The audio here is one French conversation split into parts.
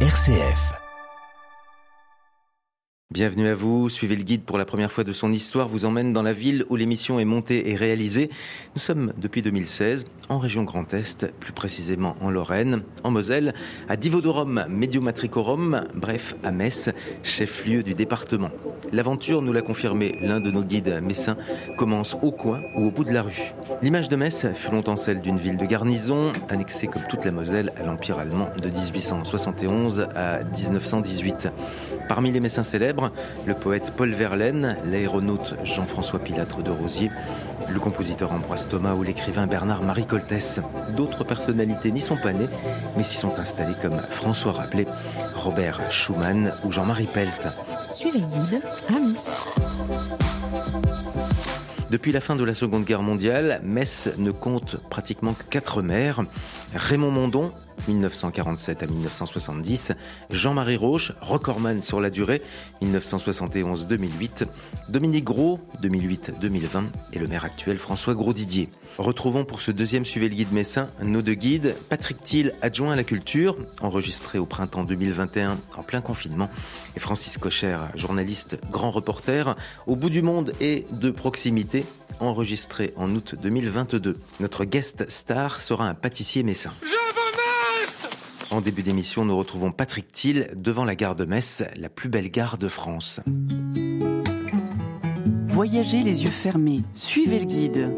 RCF. Bienvenue à vous. Suivez le guide pour la première fois de son histoire. Vous emmène dans la ville où l'émission est montée et réalisée. Nous sommes depuis 2016 en région Grand Est, plus précisément en Lorraine, en Moselle, à Divodorum, Mediomatricorum, bref, à Metz, chef-lieu du département. L'aventure, nous l'a confirmé l'un de nos guides messins, commence au coin ou au bout de la rue. L'image de Metz fut longtemps celle d'une ville de garnison, annexée comme toute la Moselle à l'Empire allemand de 1871 à 1918. Parmi les Messins célèbres, le poète Paul Verlaine, l'aéronaute Jean-François Pilatre de Rosier, le compositeur Ambroise Thomas ou l'écrivain Bernard-Marie Coltès. D'autres personnalités n'y sont pas nées, mais s'y sont installées comme François Rabelais, Robert Schumann ou Jean-Marie Pelt. Suivez le guide à Metz. Depuis la fin de la Seconde Guerre mondiale, Metz ne compte pratiquement que quatre maires. Raymond Mondon, 1947 à 1970, Jean-Marie Roche, recordman sur la durée, 1971-2008, Dominique Gros, 2008-2020, et le maire actuel François Gros-Didier. Retrouvons pour ce deuxième Suivez le guide messin nos deux guides, Patrick Thiel, adjoint à la culture, enregistré au printemps 2021 en plein confinement, et Francis Cocher, journaliste grand reporter, au bout du monde et de proximité, enregistré en août 2022. Notre guest star sera un pâtissier messin. En début d'émission, nous retrouvons Patrick Thiel devant la gare de Metz, la plus belle gare de France. Voyagez les yeux fermés. Suivez le guide.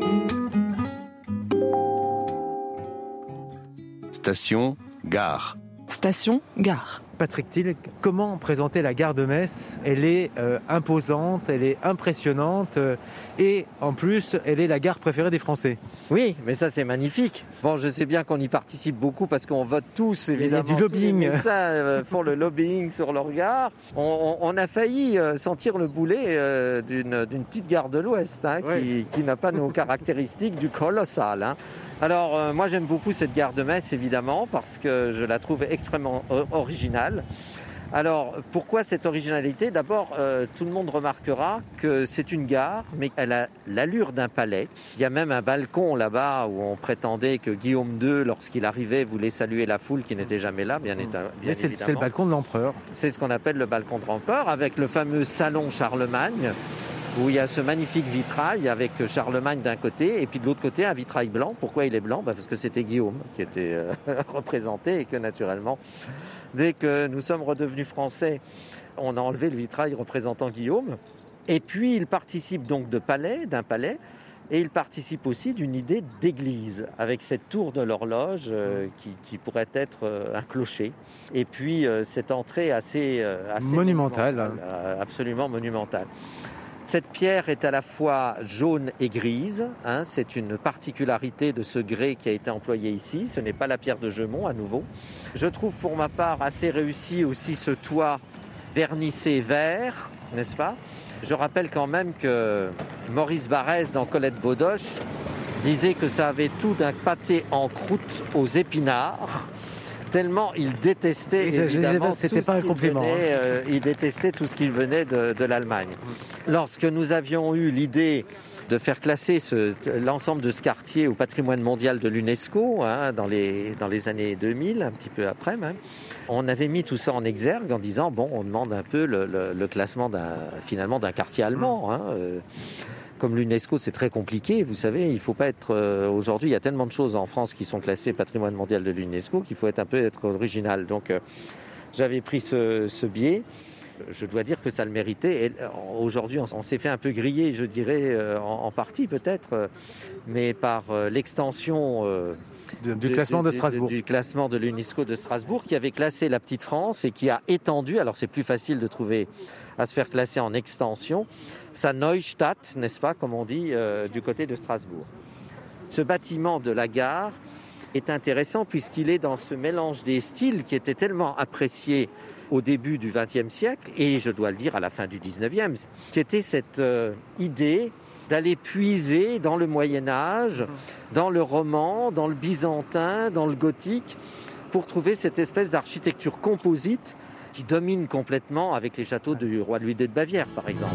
Station, gare. Station, gare. Patrick Thiel, comment présenter la gare de Metz? Elle est euh, imposante, elle est impressionnante euh, et en plus, elle est la gare préférée des Français. Oui, mais ça c'est magnifique. Bon, je sais bien qu'on y participe beaucoup parce qu'on vote tous Il y a évidemment. du lobbying. Ça euh, font le lobbying sur leur gare. On, on- on a failli sentir le boulet d'une petite gare de l'Ouest hein, qui, qui n'a pas nos caractéristiques du colossal. hein. Alors moi j'aime beaucoup cette gare de Metz évidemment parce que je la trouve extrêmement o- Alors pourquoi cette originalité? D'abord, euh, tout le monde remarquera que c'est une gare, mais elle a l'allure d'un palais. Il y a même un balcon là-bas où on prétendait que Guillaume II, lorsqu'il arrivait, voulait saluer la foule qui n'était jamais là, bien, éta- bien Mais c'est c'est le balcon de l'empereur. C'est ce qu'on appelle le balcon de Rampeur, avec le fameux salon Charlemagne, où il y a ce magnifique vitrail avec Charlemagne d'un côté, et puis de l'autre côté un vitrail blanc. Pourquoi il est blanc? Bah, Parce que c'était Guillaume qui était euh, représenté, et que naturellement, dès que nous sommes redevenus français, on a enlevé le vitrail représentant Guillaume. Et puis il participe donc de palais, d'un palais, et il participe aussi d'une idée d'église, avec cette tour de l'horloge euh, qui, qui pourrait être euh, un clocher. Et puis euh, cette entrée assez, assez Monumentale. monumentale, euh, absolument monumentale. Cette pierre est à la fois jaune et grise. hein, c'est une particularité de ce grès qui a été employé ici. Ce n'est pas la pierre de Gemont à nouveau. Je trouve pour ma part assez réussi aussi ce toit vernissé vert, n'est-ce pas? Je rappelle quand même que Maurice Barrès dans Colette Baudoche disait que ça avait tout d'un pâté en croûte aux épinards. Tellement il détestait évidemment c'était pas un compliment, hein. venait, euh, il détestait tout ce qui venait de, de l'Allemagne. Lorsque nous avions eu l'idée de faire classer l'ensemble de ce quartier au patrimoine mondial de l'UNESCO hein, dans, les, dans les années 2000, un petit peu après même, on avait mis tout ça en exergue en disant bon, on demande un peu le, le- le classement d'un finalement d'un quartier allemand. hein, euh, comme l'UNESCO, c'est très compliqué. Vous savez, il faut pas être. euh, Aujourd'hui, il y a tellement de choses en France qui sont classées patrimoine mondial de l'UNESCO qu'il faut être un peu être original. Donc, euh, j'avais pris ce, ce biais. Je dois dire que ça le méritait. Et, euh, Aujourd'hui, on, on s'est fait un peu griller, je dirais, euh, en, en partie peut-être, mais par l'extension du classement de de- Strasbourg. Du classement de l'UNESCO de Strasbourg qui avait classé la petite France et qui a étendu, alors c'est plus facile de trouver, à se faire classer en extension, sa Neustadt, n'est-ce pas, comme on dit, euh, du côté de Strasbourg. Ce bâtiment de la gare est intéressant puisqu'il est dans ce mélange des styles qui était tellement apprécié au début du XXe siècle et je dois le dire à la fin du XIXe, qui était cette euh, idée d'aller puiser dans le Moyen Âge, dans le roman, dans le byzantin, dans le gothique, pour trouver cette espèce d'architecture composite domine complètement avec les châteaux du roi Louis II de Bavière, par exemple.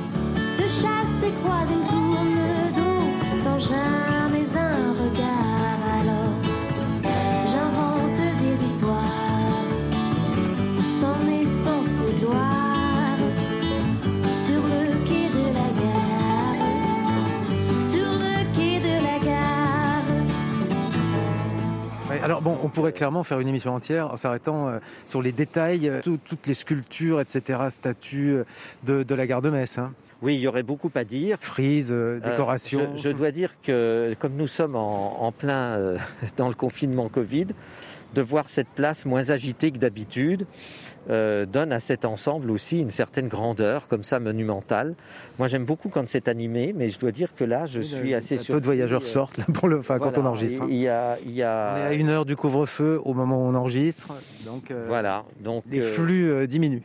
On pourrait euh, clairement faire une émission entière en s'arrêtant euh, sur les détails, euh, tout- toutes les sculptures, etc., statues de, de la gare de Metz. Hein. Oui, il y aurait beaucoup à dire. Frises, euh, Euh, décorations. je, je dois dire que comme nous sommes en, en plein euh, dans le confinement Covid, de voir cette place moins agitée que d'habitude euh, donne à cet ensemble aussi une certaine grandeur, comme ça monumentale. Moi, j'aime beaucoup quand c'est animé, mais je dois dire que là, je suis assez Peu surpris. de voyageurs euh, sortent là, pour le, enfin, quand on enregistre. hein. Il y a, il y a- On est à une heure du couvre-feu au moment où on enregistre, donc euh, Voilà, donc les flux euh, diminuent.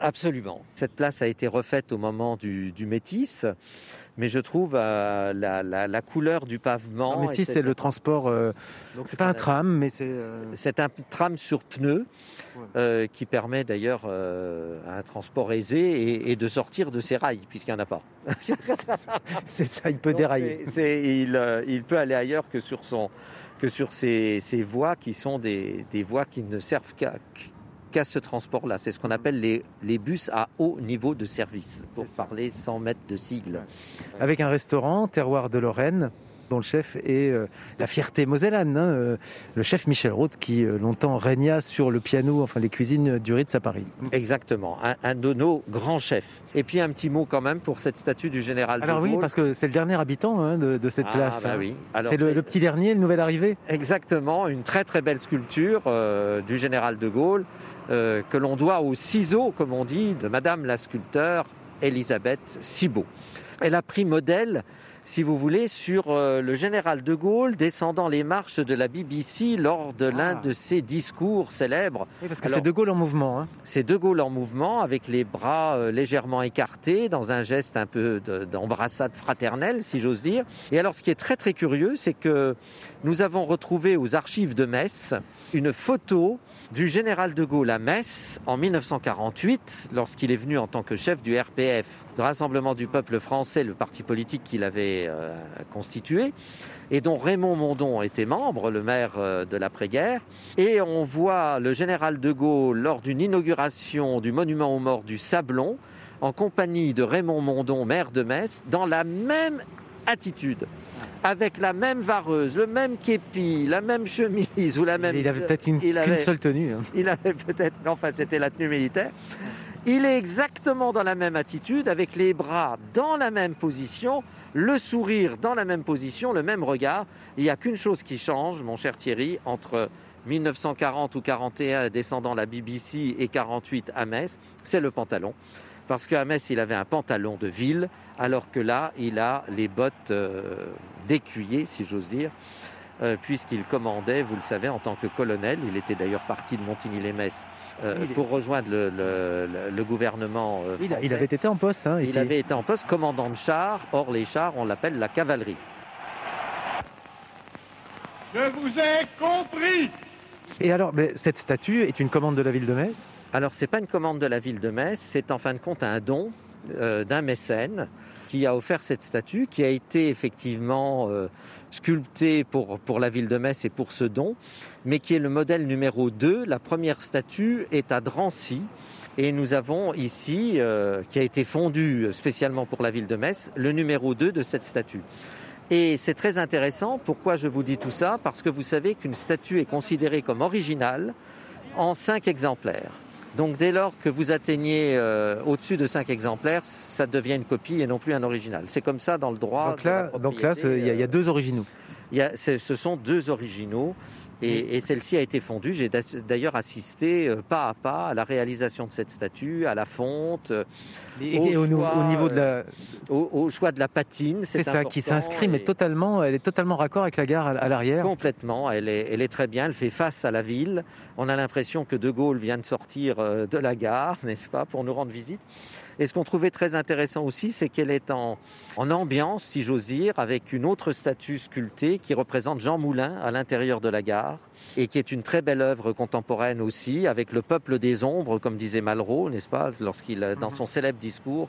Absolument. Cette place a été refaite au moment du, du métis, mais je trouve euh, la, la- la couleur du pavement. Alors, Métis, c'est le transport. euh, donc c'est pas un tram, mais c'est. euh, C'est un tram sur pneus Ouais. euh, qui permet d'ailleurs euh, un transport aisé et, et de sortir de ses rails, puisqu'il n'y en a pas. c'est ça, il peut Donc, dérailler. c'est- c'est- il, euh, il peut aller ailleurs que sur, son, que sur ces, ces voies qui sont des, des voies qui ne servent qu'à ce transport-là. C'est ce qu'on appelle les, les bus à haut niveau de service, pour parler sans mettre de sigle. Avec un restaurant, Terroir de Lorraine, dont le chef est euh, la fierté mosellane, hein, euh, le chef Michel Roth, qui euh, longtemps régna sur le piano, enfin les cuisines du Ritz à Paris. Exactement, un, un de nos grands chefs. Et puis un petit mot quand même pour cette statue du général Alors de oui, Gaulle. parce que c'est le dernier habitant hein, de, de cette Ah, place. bah hein. oui. C'est le, le petit dernier, le nouvel arrivé. Exactement, une très très belle sculpture du général de Gaulle euh, que l'on doit au ciseau, comme on dit, de Madame la sculpteur Elisabeth Cibot. Elle a pris modèle, si vous voulez, sur euh, le général de Gaulle descendant les marches de la BBC lors de l'un Ah. de ses discours célèbres. Oui, parce que c'est De Gaulle en mouvement. hein. C'est De Gaulle en mouvement, avec les bras euh, légèrement écartés, dans un geste un peu de- d'embrassade fraternelle, si j'ose dire. Et alors, ce qui est très très curieux, c'est que nous avons retrouvé aux archives de Metz une photo du général de Gaulle à Metz en 1948, lorsqu'il est venu en tant que chef du RPF, le Rassemblement du peuple français, le parti politique qu'il avait euh, constitué, et dont Raymond Mondon était membre, le maire euh, de l'après-guerre. Et on voit le général de Gaulle lors d'une inauguration du monument aux morts du Sablon, en compagnie de Raymond Mondon, maire de Metz, dans la même attitude, avec la même vareuse, le même képi, la même chemise ou la même. il avait peut-être une- il seule tenue. hein. il avait peut-être, enfin c'était la tenue militaire. Il est exactement dans la même attitude, avec les bras dans la même position, le sourire dans la même position, le même regard. Il n'y a qu'une chose qui change, mon cher Thierry, entre 1940 ou 41 descendant la BBC et 48 à Metz, c'est le pantalon. Parce qu'à Metz, il avait un pantalon de ville, alors que là, il a les bottes euh, d'écuyer, si j'ose dire euh, puisqu'il commandait, vous le savez, en tant que colonel. Il était d'ailleurs parti de Montigny-les-Metz euh, est- pour rejoindre le, le- le- le gouvernement euh, Il, a- français. il avait été en poste hein, Il avait été en poste commandant de char. Or, les chars, on l'appelle la cavalerie. Je vous ai compris Et alors, mais cette statue est une commande de la ville de Metz? Alors, c'est pas une commande de la ville de Metz, c'est en fin de compte un don euh, d'un mécène qui a offert cette statue, qui a été effectivement euh, sculptée pour, la ville de Metz et pour ce don, mais qui est le modèle numéro 2. La première statue est à Drancy. Et nous avons ici, euh, qui a été fondu spécialement pour la ville de Metz, le numéro 2 de cette statue. Et c'est très intéressant. Pourquoi je vous dis tout ça? Parce que vous savez qu'une statue est considérée comme originale en 5 exemplaires. Donc dès lors que vous atteignez euh, au-dessus de 5 exemplaires, ça devient une copie et non plus un original. C'est comme ça dans le droit. Donc là, il y, a- il y a euh, deux originaux. y a- ce sont deux originaux. Et, et celle-ci a été fondue. J'ai d'a- d'ailleurs assisté euh, pas à pas à la réalisation de cette statue, à la fonte, euh, Et, au et au, nou- choix, au niveau de la, au, au choix de la patine. c'est ça qui s'inscrit, mais totalement, elle est totalement raccord avec la gare à, à l'arrière. Complètement, elle est, elle est très bien, elle fait face à la ville. On a l'impression que De Gaulle vient de sortir euh, de la gare, n'est-ce pas, pour nous rendre visite. Et ce qu'on trouvait très intéressant aussi, c'est qu'elle est en, en ambiance, si j'ose dire, avec une autre statue sculptée qui représente Jean Moulin à l'intérieur de la gare et qui est une très belle œuvre contemporaine aussi, avec le peuple des ombres, comme disait Malraux, n'est-ce pas, lorsqu'il, dans son célèbre discours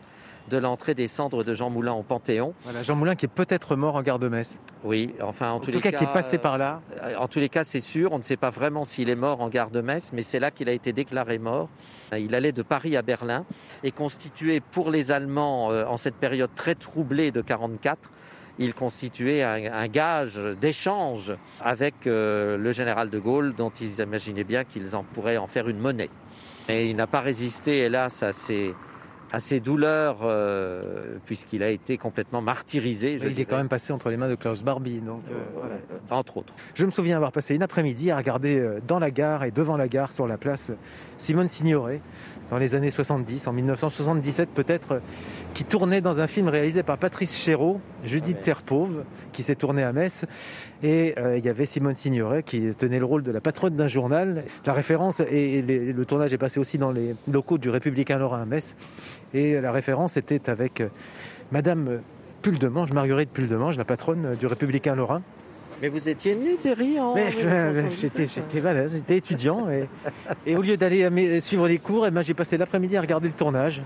de l'entrée des cendres de Jean Moulin au Panthéon. Voilà, Jean Moulin qui est peut-être mort en gare de Metz. Oui, enfin, en, En tous tout les cas, qui est passé par là. euh, En tous les cas, c'est sûr, on ne sait pas vraiment s'il est mort en gare de Metz, mais c'est là qu'il a été déclaré mort. Il allait de Paris à Berlin et constituait pour les Allemands, euh, en cette période très troublée de 44, il constituait un, un gage d'échange avec euh, le général de Gaulle, dont ils imaginaient bien qu'ils en pourraient en faire une monnaie. Et il n'a pas résisté, hélas, à ces, à ces douleurs, euh, puisqu'il a été complètement martyrisé. je il est quand même passé entre les mains de Klaus Barbie. Donc, euh, voilà. entre autres. Je me souviens avoir passé une après-midi à regarder euh, dans la gare et devant la gare, sur la place, Simone Signoret, dans les années 70, en 1977 peut-être, euh, qui tournait dans un film réalisé par Patrice Chéreau, Judith. Terpauve, qui s'est tourné à Metz. Et euh, il y avait Simone Signoret qui tenait le rôle de la patronne d'un journal. La référence, et, les- le tournage est passé aussi dans les locaux du Républicain Lorrain à Metz. Et la référence était avec euh, Madame Puldemange, Marguerite Puldemange, la patronne euh, du Républicain Lorrain. Mais vous étiez né, Terry, en Mais je- 1977? j'étais, voilà, j'étais étudiant et, et au lieu d'aller suivre les cours, eh ben, j'ai passé l'après-midi à regarder le tournage.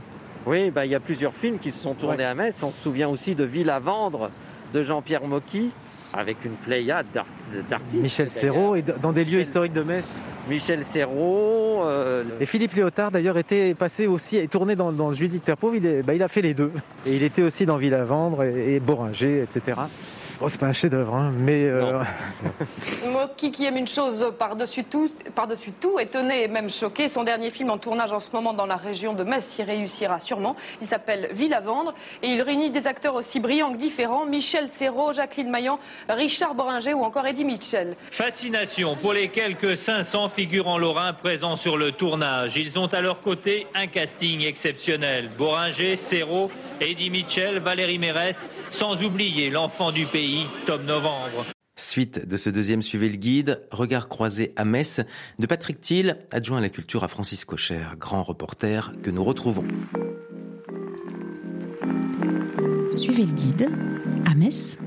Oui, bah, il y a plusieurs films qui se sont tournés à Metz. On se souvient aussi de Ville à vendre de Jean-Pierre Mocky, avec une pléiade d'art- d'artistes. Michel. Serrault et dans des lieux historiques de Metz. Michel Serrault. euh, Et Philippe Léotard d'ailleurs était passé aussi et tourné dans, dans Judith Terpauve. Il, est- bah, il a fait les deux. Et il était aussi dans Ville à vendre et, et Boringer, etc. Bon, c'est pas un chef-d'œuvre, hein, mais euh, Moi qui, qui aime une chose par-dessus tout, par-dessus tout, étonné et même choqué, son dernier film en tournage en ce moment dans la région de Metz y réussira sûrement. Il s'appelle Ville à vendre et il réunit des acteurs aussi brillants que différents, Michel Serrault, Jacqueline Maillan, Richard Boringer ou encore Eddie Mitchell. Fascination pour les quelques 500 figurants lorrains présents sur le tournage. Ils ont à leur côté un casting exceptionnel. Boringer, Serrault, Eddie Mitchell, Valérie Mérès, sans oublier l'enfant du pays, Tom Novembre. Suite de ce deuxième Suivez le guide, regard croisé à Metz, de Patrick Thiel, adjoint à la culture à Francis Cocher, grand reporter que nous retrouvons. Suivez le guide à Metz.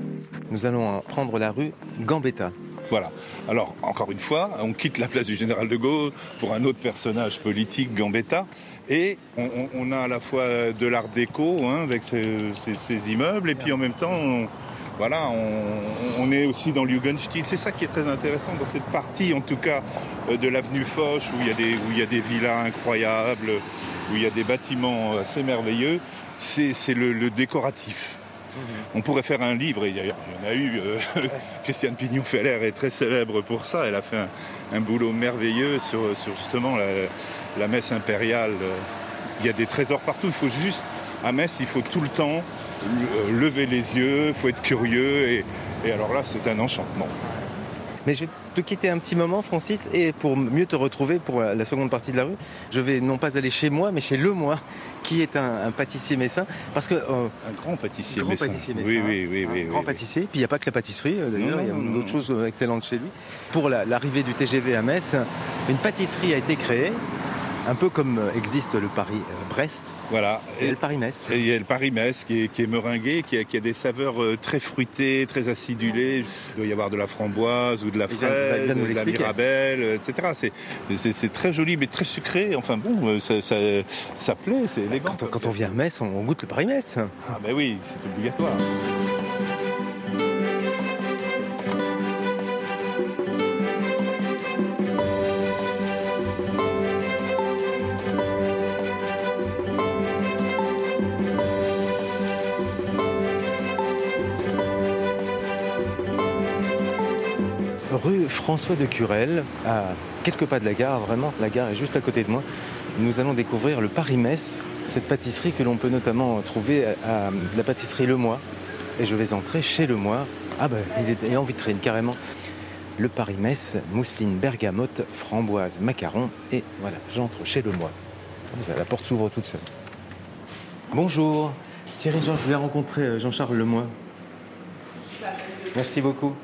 Nous allons prendre la rue Gambetta. Voilà. Alors, encore une fois, on quitte la place du général de Gaulle pour un autre personnage politique, Gambetta. Et on, on- on a à la fois de l'art déco, hein, avec ces, ces- ces immeubles, et puis en même temps, on, voilà, on, on est aussi dans l'Jugendstil. C'est ça qui est très intéressant dans cette partie, en tout cas, euh, de l'avenue Foch, où il, y a des, où il y a des villas incroyables, où il y a des bâtiments assez merveilleux. C'est c'est le- le décoratif. On pourrait faire un livre, et d'ailleurs il y en a eu, euh, Christiane Pignon-Feller est très célèbre pour ça, elle a fait un, un boulot merveilleux sur, sur justement la, la messe impériale. Il y a des trésors partout, il faut juste, à Metz, il faut tout le temps lever les yeux, il faut être curieux, et, et alors là c'est un enchantement. Mais je vais te quitter un petit moment, Francis, et pour mieux te retrouver pour la seconde partie de la rue, je vais non pas aller chez moi, mais chez Le Moi, qui est un, un pâtissier messin, parce que euh, Un grand pâtissier grand messin. pâtissier messin, Oui, oui, oui. un oui, grand oui, pâtissier. Puis il n'y a pas que la pâtisserie, euh, d'ailleurs, il y a d'autres choses euh, excellentes chez lui. Pour la- l'arrivée du TGV à Metz, une pâtisserie a été créée, un peu comme euh, existe le Paris-Brest Voilà. et le Paris-Metz. Et il y a le Paris-Metz qui est, qui est meringué, qui a, qui a des saveurs euh, très fruitées, très acidulées. Il doit y avoir de la framboise ou de la fraise, de la mirabelle, euh, etc. C'est- très joli, mais très sucré. Enfin bon, ça, ça, ça plaît, c'est élégant. Quand on, quand on vient à Metz, on, on goûte le Paris-Metz. Ah ben oui, c'est obligatoire. François de Curel, à quelques pas de la gare, vraiment, la gare est juste à côté de moi. Nous allons découvrir le Paris-Metz, cette pâtisserie que l'on peut notamment trouver à, la pâtisserie Le Mois. Et je vais entrer chez Le Mois. Ah ben, il est- en vitrine carrément. Le Paris-Metz, mousseline bergamote, framboise, macaron. Et voilà, j'entre chez Le Mois. La porte s'ouvre toute seule. Bonjour. Thierry Jean, je voulais rencontrer euh, Jean-Charles Lemoy. Merci beaucoup.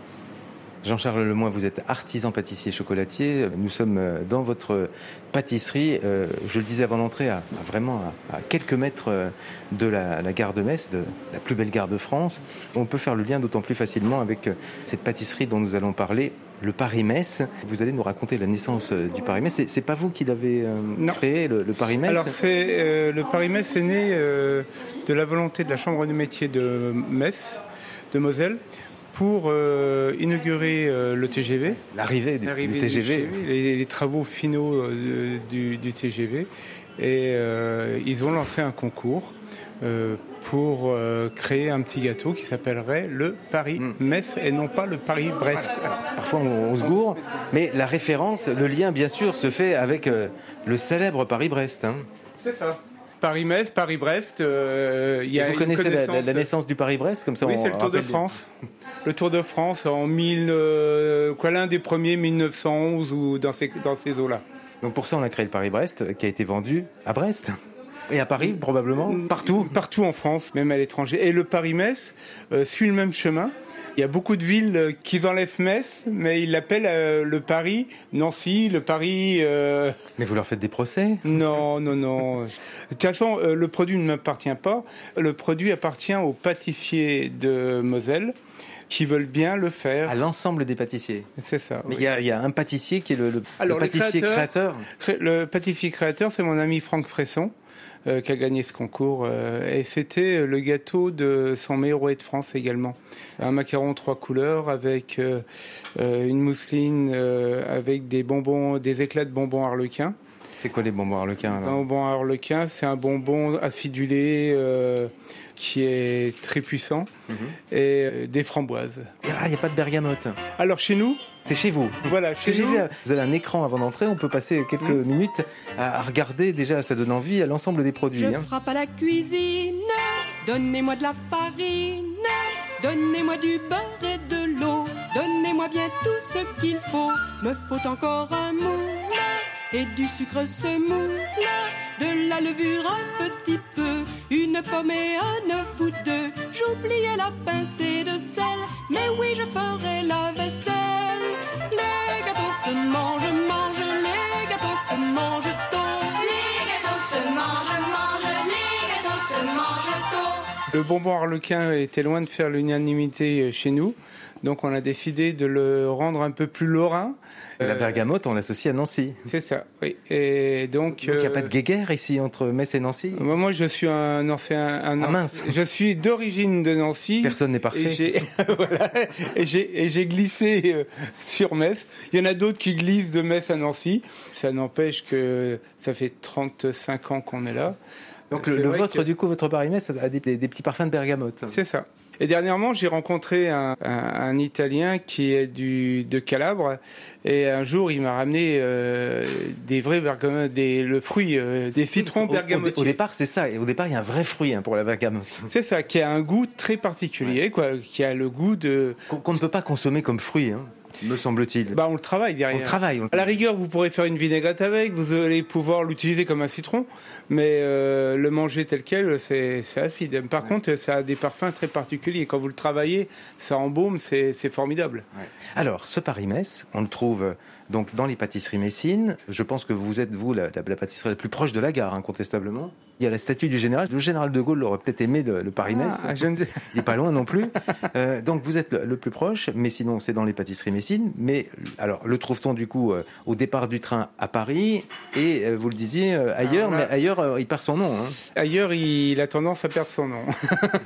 Jean-Charles Lemoy, vous êtes artisan pâtissier chocolatier. Nous sommes euh, dans votre pâtisserie. euh, Je le disais avant l'entrée, à, à vraiment à, à quelques mètres euh, de la, la gare de Metz, de la plus belle gare de France. On peut faire le lien d'autant plus facilement avec cette pâtisserie dont nous allons parler, le Paris-Metz. Vous allez nous raconter la naissance du Paris-Metz. C'est- C'est pas vous qui l'avez créé, le, le Paris-Metz Alors, euh, le Paris-Metz est né euh, de la volonté de la Chambre de métier de Metz, de Moselle, pour euh, inaugurer euh, le TGV. L'arrivée du, du L'arrivée du TGV. les, les travaux finaux euh, du, du TGV. Et ils ont lancé un concours pour créer un petit gâteau qui s'appellerait le Paris-Metz et non pas le Paris-Brest. Parfois on, on se gourre, mais la référence, le lien bien sûr se fait avec le célèbre Paris-Brest. hein. C'est ça. Paris-Metz, Paris-Brest, euh, il y a Vous une connaissez la, la- naissance du Paris-Brest comme ça Oui, c'est le Tour de France. Le Tour de France en 1000, euh, quoi, l'un des premiers 1911 ou dans ces, dans ces eaux-là. Donc pour ça on a créé le Paris-Brest euh, qui a été vendu à Brest et à Paris probablement. Partout Partout en France, même à l'étranger. Et le Paris-Metz euh, suit le même chemin. Il y a beaucoup de villes euh, qui enlèvent Metz, mais ils l'appellent euh, le Paris, Nancy, le Paris. euh, Mais vous leur faites des procès? Non, non, non. De toute façon, le produit ne m'appartient pas. Le produit appartient aux pâtissiers de Moselle qui veulent bien le faire. À l'ensemble des pâtissiers? C'est ça. Mais oui. il y, a- il y a un pâtissier qui est le, le- Alors, le le pâtissier créateur- créateur. Cré- Le pâtissier créateur, c'est mon ami Franck Fresson. Euh, qui a gagné ce concours euh, et c'était le gâteau de son meilleur de France également. Un macaron trois couleurs avec euh, euh, une mousseline euh, avec des bonbons des éclats de bonbons harlequins C'est quoi les bonbons harlequins un bonbon harlequin c'est un bonbon acidulé euh, qui est très puissant Mhm. et euh, des framboises Ah, il n'y a pas de bergamote. alors chez nous C'est chez vous. voilà chez vu, vous avez un écran avant d'entrer, on peut passer quelques Mm. minutes à, à regarder, déjà ça donne envie à l'ensemble des produits. Je hein. frappe à la cuisine, donnez-moi de la farine, donnez-moi du beurre et de l'eau, donnez-moi bien tout ce qu'il faut. Me faut encore un moule et du sucre semoule, de la levure un petit peu, une pomme et un œuf ou deux. J'oubliais la pincée de sel, mais oui, je ferai la vaisselle. Les gâteaux se mangent, mangent, les gâteaux se mangent tôt. Les gâteaux se mangent, mangent, les gâteaux se mangent tôt. Le bonbon harlequin était loin de faire l'unanimité chez nous, donc on a décidé de le rendre un peu plus lorrain. Et La Euh, bergamote, on l'associe à Nancy. C'est ça, oui. Et donc, Donc il n'y a euh, pas de guéguerre ici entre Metz et Nancy? Moi, je suis un ancien, un, Ah, mince. je suis d'origine de Nancy. Personne n'est Et parfait. j'ai voilà, et j'ai et glissé euh, sur Metz. Il y en a d'autres qui glissent de Metz à Nancy. Ça n'empêche que ça fait 35 ans qu'on est là. Donc le, vôtre, que- du coup, votre Paris-Metz a des, des- des petits parfums de bergamote. C'est ça. Et dernièrement, j'ai rencontré un, un- un Italien qui est du, de Calabre. Et un jour, il m'a ramené euh, des vrais bergamotes, des, le fruit, euh, des citrons au, bergamotiers. au départ, c'est ça. Et au départ, il y a un vrai fruit hein, pour la bergamote. C'est ça, qui a un goût très particulier, quoi, qui a le goût de. Qu'on ne peut pas consommer comme fruit, hein, me semble-t-il. Bah, on le travaille on derrière. le travaille. on le- À la rigueur, vous pourrez faire une vinaigrette avec, vous allez pouvoir l'utiliser comme un citron, mais euh, le manger tel quel, c'est acide. Par contre, ça a des parfums très particuliers. Quand vous le travaillez, ça embaume, c'est c'est formidable. Alors, ce Paris-Metz, on le trouve euh, donc dans les pâtisseries messines. Je pense que vous êtes, vous, la, la- la pâtisserie la plus proche de la gare, incontestablement. Il y a la statue du général. Le général de Gaulle aurait peut-être aimé le, le Paris-Metz. Ah, je Il n'est pas loin non plus. Euh, donc, vous êtes le, le plus proche, mais sinon, c'est dans les pâtisseries messines. Mais alors, le trouve-t-on du coup euh, au départ du train à Paris et, euh, vous le disiez, euh, ailleurs, mais ailleurs, euh, il perd son nom. hein. Ailleurs, il a tendance à perdre son nom.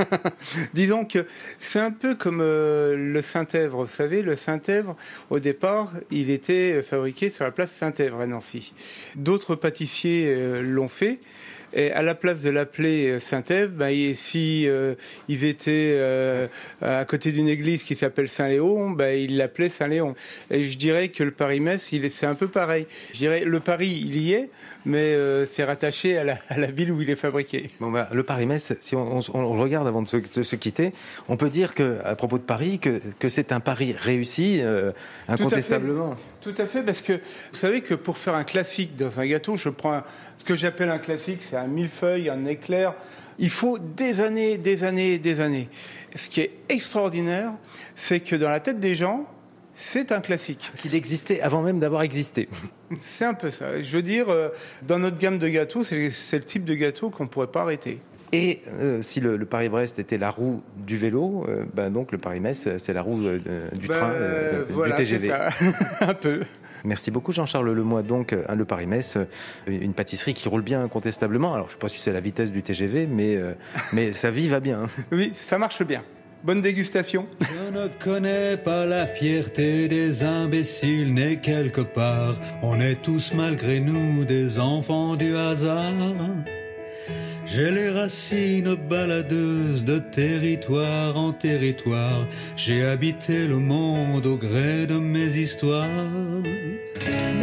Disons que c'est un peu comme euh, le Saint-Èvre. Vous savez, le Saint-Èvre, au départ, il était fabriqué sur la place Saint-Èvre à Nancy. D'autres pâtissiers euh, l'ont fait. Et à la place de l'appeler euh, Saint-Ève, ben, si euh, ils étaient euh, à côté d'une église qui s'appelle Saint-Léon, ben, ils l'appelaient Saint-Léon. Et je dirais que le Paris-Metz, c'est un peu pareil. Je dirais le Paris, il y est, mais euh, c'est rattaché à la, à la ville où il est fabriqué. Bon, bah, le Paris-Metz, si on, on- on le regarde avant de se, de se quitter, on peut dire que, à propos de Paris, que, que c'est un pari réussi, euh, incontestablement. Tout à fait, parce que vous savez que pour faire un classique dans un gâteau, je prends un- ce que j'appelle un classique, c'est un millefeuille, un éclair. Il faut des années, des années, des années. Ce qui est extraordinaire, c'est que dans la tête des gens, c'est un classique. Qu'il existait avant même d'avoir existé. C'est un peu ça. Je veux dire, euh, dans notre gamme de gâteaux, c'est le type de gâteau qu'on ne pourrait pas arrêter. Et euh, si le, le Paris-Brest était la roue du vélo, euh, ben donc le Paris-Metz, c'est la roue euh, du Ben, train, voilà, du TGV. ça. un peu. Merci beaucoup Jean-Charles Lemoy. Donc euh, le Paris-Metz, une pâtisserie qui roule bien incontestablement. Alors je ne sais pas si c'est la vitesse du TGV, mais, mais sa vie va bien. Oui, ça marche bien. Bonne dégustation. Je ne connais pas la fierté des imbéciles nés quelque part. On est tous malgré nous des enfants du hasard. J'ai les racines baladeuses de territoire en territoire. J'ai habité le monde au gré de mes histoires.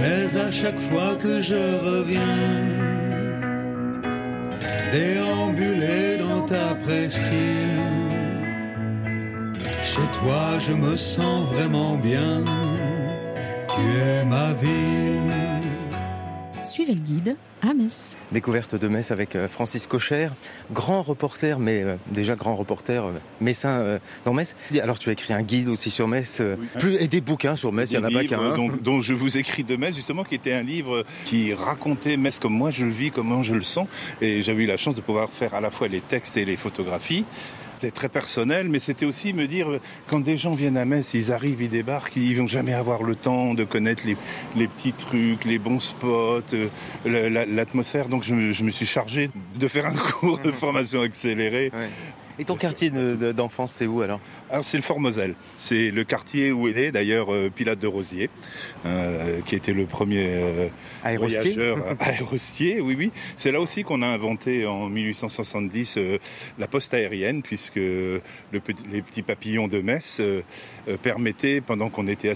Mais à chaque fois que je reviens, déambuler dans ta presqu'île, chez toi je me sens vraiment bien. Tu es ma ville. Suivez le guide à Metz. Découverte de Metz avec euh, Francis Cocher, grand reporter, mais euh, déjà grand reporter euh, messin dans Metz. Alors tu as écrit un guide aussi sur Metz, plus, et des bouquins sur Metz, il n'y en a pas qu'un. hein. dont, dont je vous écris de Metz, justement, qui était un livre qui racontait Metz comme moi je le vis, comment je le sens. Et j'avais eu la chance de pouvoir faire à la fois les textes et les photographies. C'était très personnel, mais c'était aussi me dire, quand des gens viennent à Metz, ils arrivent, ils débarquent, ils vont jamais avoir le temps de connaître les, les petits trucs, les bons spots, euh, la- la- l'atmosphère. Donc je me, je me suis chargé de faire un cours de formation accélérée. Et ton quartier de- de- d'enfance, c'est où alors? Alors c'est le Fort Moselle. C'est le quartier où est né d'ailleurs euh, Pilate de Rosier, euh, qui était le premier euh, Aérostier voyageur aérostier. Oui, oui. C'est là aussi qu'on a inventé en 1870 euh, la poste aérienne, puisque le les petits papillons de Metz euh, euh, permettaient, pendant qu'on était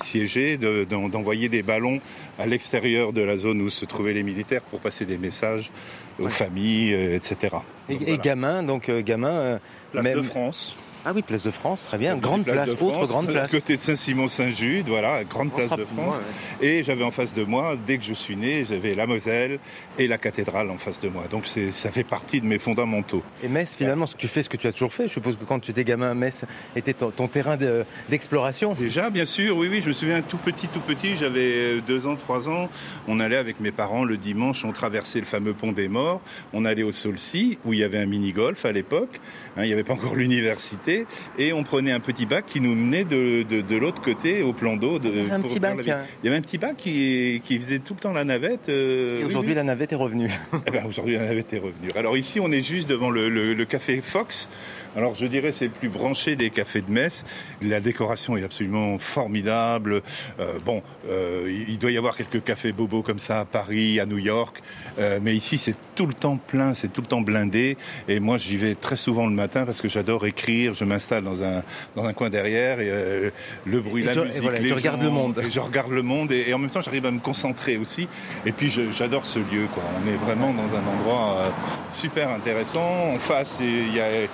de- d'en- d'envoyer des ballons à l'extérieur de la zone où se trouvaient les militaires pour passer des messages aux familles, euh, etc. Et, Donc, et voilà. gamin, donc euh, gamin. euh, Place même- de France. Ah oui, place de France, très bien. Grande place autre grande place. Côté de Saint-Simon-Saint-Jude, voilà, grande On place de France. Et j'avais en face de moi, dès que je suis né, j'avais la Moselle et la cathédrale en face de moi. Donc ça fait partie de mes fondamentaux. Et Metz, finalement, ce que tu fais, ce que tu as toujours fait, je suppose que quand tu étais gamin, Metz était ton, ton terrain de- d'exploration. Déjà, bien sûr, oui, oui, je me souviens tout petit, tout petit, j'avais euh, deux ans, trois ans. On allait avec mes parents le dimanche, on traversait le fameux pont des Morts. On allait au Saulcy, où il y avait un mini-golf à l'époque. Hein, il n'y avait pas encore l'université. Et on prenait un petit bac qui nous menait de, de, de l'autre côté, au plan d'eau. de- Il y avait un petit la bac, hein. Il y avait un petit bac qui, qui faisait tout le temps la navette. euh, Et oui, aujourd'hui, oui. la navette est revenue. Eh ben, Aujourd'hui, la navette est revenue. Alors ici, on est juste devant le, le- le café Fox. Alors je dirais c'est le plus branché des cafés de Metz. La décoration est absolument formidable. Euh, bon, euh, il doit y avoir quelques cafés bobos comme ça à Paris, à New York, Euh, mais ici c'est tout le temps plein, c'est tout le temps blindé. Et moi j'y vais très souvent le matin parce que j'adore écrire. Je m'installe dans un dans un coin derrière et euh, le bruit, la et musique, voilà, les tu regardes gens, le monde. et je regarde le monde et, et en même temps j'arrive à me concentrer aussi. Et puis je- j'adore ce lieu. Quoi. On est vraiment dans un endroit euh, super intéressant. En face, il y a,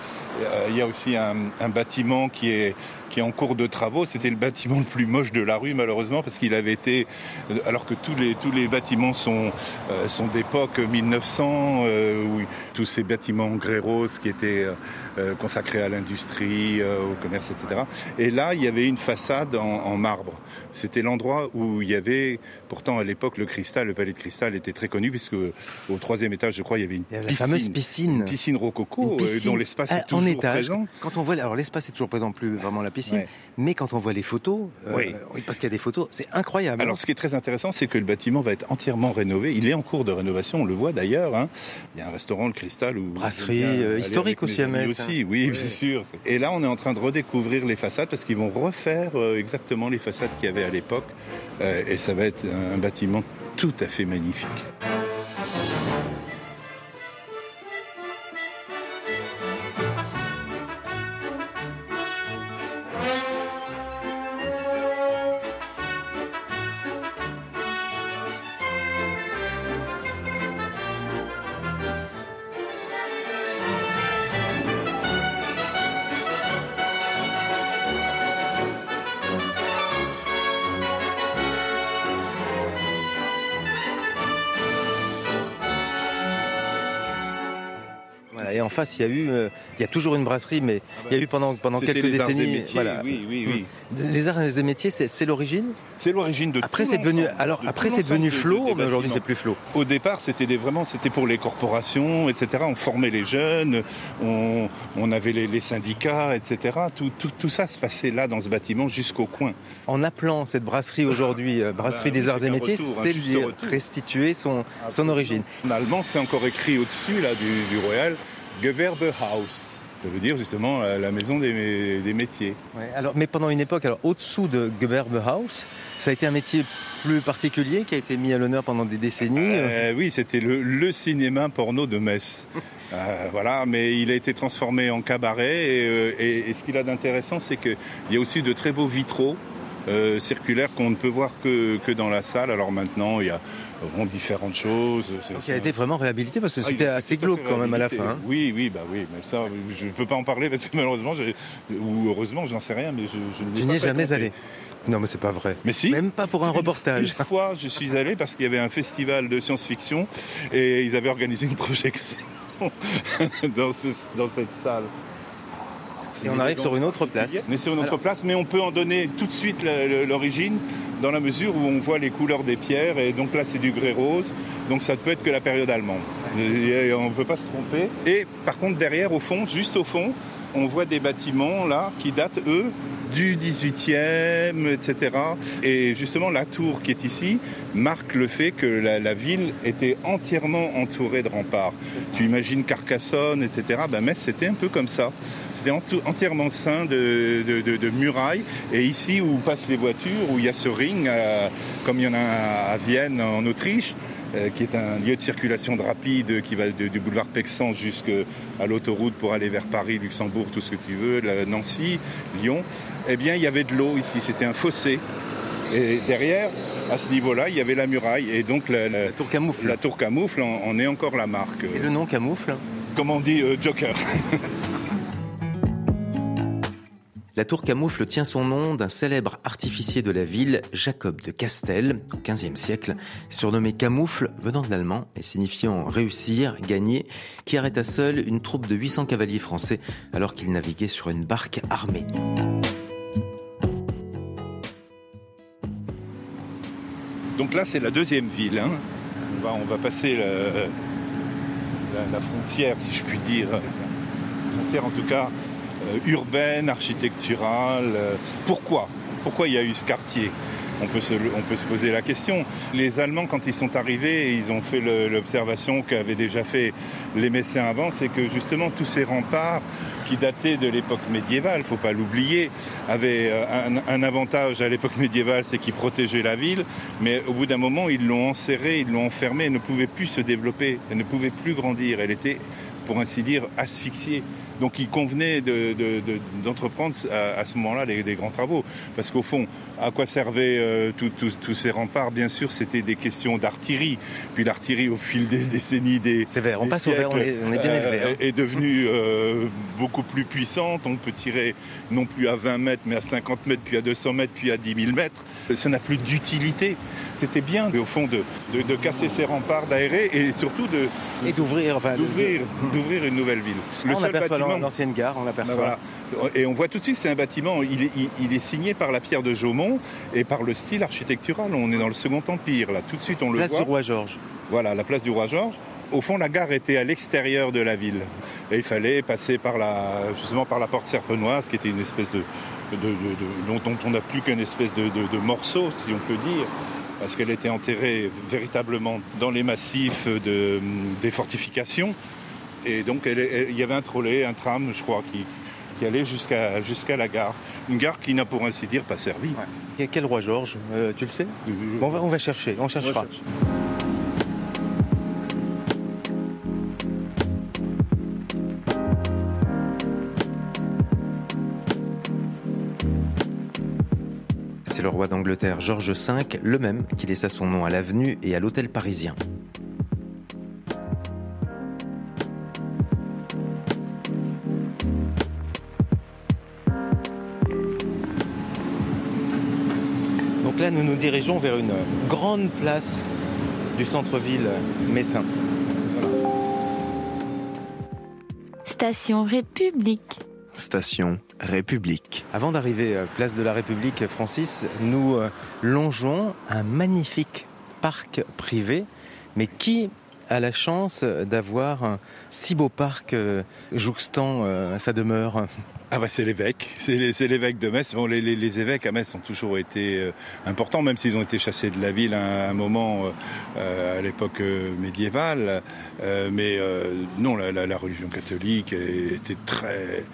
il y a aussi un, bâtiment qui est qui est en cours de travaux. C'était le bâtiment le plus moche de la rue, malheureusement, parce qu'il avait été, euh, alors que tous les tous les bâtiments sont euh, sont d'époque 1900, euh, tous ces bâtiments grès rose qui étaient euh, consacrés à l'industrie, euh, au commerce, etc. Et là, il y avait une façade en, en marbre. C'était l'endroit où il y avait, pourtant à l'époque, le cristal, le palais de cristal était très connu, puisque au troisième étage, je crois, il y avait une Il y avait la piscine, fameuse piscine. une piscine rococo, Une euh, piscine, dont l'espace est toujours en étage. présent. Quand on voit, alors l'espace est toujours présent, plus vraiment la piscine, Ouais. Mais quand on voit les photos, euh, Oui. oui, parce qu'il y a des photos, c'est incroyable. Alors, ce qui est très intéressant, c'est que le bâtiment va être entièrement rénové. Il est en cours de rénovation, on le voit d'ailleurs. hein. Il y a un restaurant, le Cristal, où Brasserie, euh, historique aussi à Metz, hein. Aussi, oui, bien sûr. Et là, on est en train de redécouvrir les façades parce qu'ils vont refaire euh, exactement les façades qu'il y avait à l'époque. Et ça va être un bâtiment tout à fait magnifique. Face, il y a eu, euh, il y a toujours une brasserie, mais il y a eu pendant pendant quelques les arts et décennies. oui, oui, oui. Les arts et métiers, c'est l'origine. C'est l'origine de Après, tout c'est devenu, alors de après, c'est devenu flot, mais aujourd'hui, c'est plus flot. Au départ, c'était des, vraiment, c'était pour les corporations, etc. On formait les jeunes, on, on avait les, les syndicats, etc. Tout, tout, tout ça se passait là dans ce bâtiment jusqu'au coin. En appelant cette brasserie aujourd'hui euh, brasserie Bah des arts et métiers, un c'est lui restituer son son origine. En allemand, c'est encore écrit au-dessus là du, du Royal, Gewerbehaus. Ça veut dire justement la, la maison des, des métiers. Ouais, alors, mais pendant une époque, alors au-dessous de Gewerbehaus, ça a été un métier plus particulier qui a été mis à l'honneur pendant des décennies. Euh, oui, c'était le, le cinéma porno de Metz. Euh, voilà, mais il a été transformé en cabaret et, euh, et- et ce qu'il a d'intéressant, c'est qu'il y a aussi de très beaux vitraux euh, circulaires qu'on ne peut voir que, que dans la salle. Alors maintenant, il y a bon, différentes choses. C'est- qui a été vraiment réhabilité parce que Ah, il c'était assez glauque quand même à la fin. hein. Oui, oui, bah oui, mais ça, je ne peux pas en parler parce que malheureusement, ou heureusement, je n'en sais rien, mais je, Tu n'y es jamais allé. Non, mais c'est pas vrai. Mais si. Même pas pour un Une- reportage. Une fois, je suis allé parce qu'il y avait un festival de science-fiction et ils avaient organisé une projection dans, ce- dans cette salle. Et on arrive sur une autre place. On est sur une autre place, mais on peut en donner tout de suite l'origine dans la mesure où on voit les couleurs des pierres. Et donc là, c'est du grès rose. Donc ça ne peut être que la période allemande. Et on ne peut pas se tromper. Et par contre, derrière, au fond, juste au fond, on voit des bâtiments là qui datent, eux, du 18e, etc. Et justement, la tour qui est ici marque le fait que la, la ville était entièrement entourée de remparts. Tu imagines Carcassonne, etc. Ben, Metz, c'était un peu comme ça. C'était entièrement ceint de, de- de- de murailles. Et ici, où passent les voitures, où il y a ce ring, euh, comme il y en a à Vienne, en Autriche, euh, qui est un lieu de circulation de rapide qui va du boulevard Pexan jusqu'à l'autoroute pour aller vers Paris, Luxembourg, tout ce que tu veux, la- Nancy, Lyon, eh bien, il y avait de l'eau ici. C'était un fossé. Et derrière, à ce niveau-là, il y avait la muraille. Et donc, la, la- tour camoufle. La tour camoufle en, en est encore la marque. Et le nom camoufle Comme on dit, euh, Joker. La tour Camoufle tient son nom d'un célèbre artificier de la ville, Jacob de Castel, au XVe siècle, surnommé Camoufle, venant de l'allemand et signifiant réussir, gagner, qui arrêta seul une troupe de 800 cavaliers français alors qu'il naviguait sur une barque armée. Donc là, c'est la deuxième ville. hein. On, va, passer la, la- frontière, si je puis dire. La frontière, en tout cas, urbaine, architecturale. Euh, Pourquoi Pourquoi il y a eu ce quartier on peut, se, poser la question. Les Allemands, quand ils sont arrivés, ils ont fait l'observation qu'avaient déjà fait les Messins avant, c'est que justement tous ces remparts qui dataient de l'époque médiévale, faut pas l'oublier, avaient euh, un, un avantage à l'époque médiévale, c'est qu'ils protégeaient la ville, mais au bout d'un moment, ils l'ont enserrée, ils l'ont enfermée, elle ne pouvait plus se développer, elle ne pouvait plus grandir, elle était, pour ainsi dire, asphyxiée. Donc il convenait de- de- de- d'entreprendre à, à ce moment-là des, grands travaux. Parce qu'au fond, à quoi servaient euh, tous- ces remparts? Bien sûr, c'était des questions d'artillerie. Puis l'artillerie, au fil des décennies, des, Sévère, on des passe au vert, on est- on est bien élevé, hein. est devenue euh, beaucoup plus puissante. On peut tirer non plus à 20 mètres, mais à 50 mètres, puis à 200 mètres, puis à 10 000 mètres. Ça n'a plus d'utilité. C'était bien, au fond, de, casser ces remparts, d'aérer et surtout de et d'ouvrir, enfin, d'ouvrir, d'ouvrir une nouvelle ville. on l'ancienne gare, on Ben aperçoit. voilà. Et on voit tout de suite, c'est un bâtiment, il est, il- il est signé par la pierre de Jaumont et par le style architectural. On est dans le Second Empire, là. Tout de suite, on le Place voit. du Roi Georges. Voilà, la place du Roi Georges. Au fond, la gare était à l'extérieur de la ville. Et il fallait passer par la, justement par la porte serpenoise, qui était une espèce de, de- de- de- dont, on n'a plus qu'une espèce de, morceau, si on peut dire, parce qu'elle était enterrée véritablement dans les massifs de- des fortifications. Et donc, elle- elle- il y avait un trolley, un tram, je crois, qui, qui allait jusqu'à jusqu'à la gare. Une gare qui n'a, pour ainsi dire, pas servi. Et quel Roi Georges Euh, Tu le sais Bon, on, va, on va chercher, on cherchera. C'est le roi d'Angleterre George V, le même qui laissa son nom à l'avenue et à l'hôtel parisien. Là, nous nous dirigeons vers une grande place du centre-ville messin. Station République. Station République. Avant d'arriver à place de la République, Francis, nous euh, longeons un magnifique parc privé, mais qui a la chance d'avoir un si beau parc euh, jouxtant euh, sa demeure Ah bah c'est l'évêque, c'est l'évêque de Metz. Bon, les, évêques à Metz ont toujours été euh, importants, même s'ils ont été chassés de la ville à un moment à l'époque médiévale. Mais non, la, religion catholique était très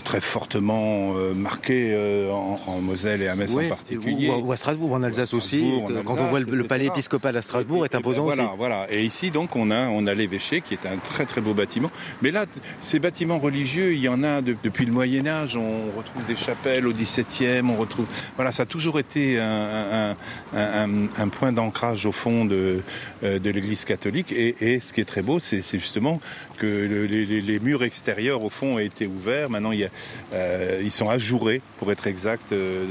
très fortement euh, marquée euh, en, en Moselle et à Metz en particulier. Ou, ou à Strasbourg, en Alsace aussi. Quand on voit le, palais épiscopal à Strasbourg est Et imposant ben voilà, aussi. Voilà. Et ici, donc, on a, on a l'évêché qui est un très très beau bâtiment. Mais là, ces bâtiments religieux, il y en a de- depuis le Moyen Âge. On retrouve des chapelles au XVIIe. On retrouve. Voilà, ça a toujours été un, un- un- un- un point d'ancrage au fond de, euh, de l'Église catholique. Et, et ce qui est très beau, c'est justement que le- les, murs extérieurs, au fond, ont été ouverts. Maintenant, il y a, euh, ils sont ajourés, pour être exact. euh,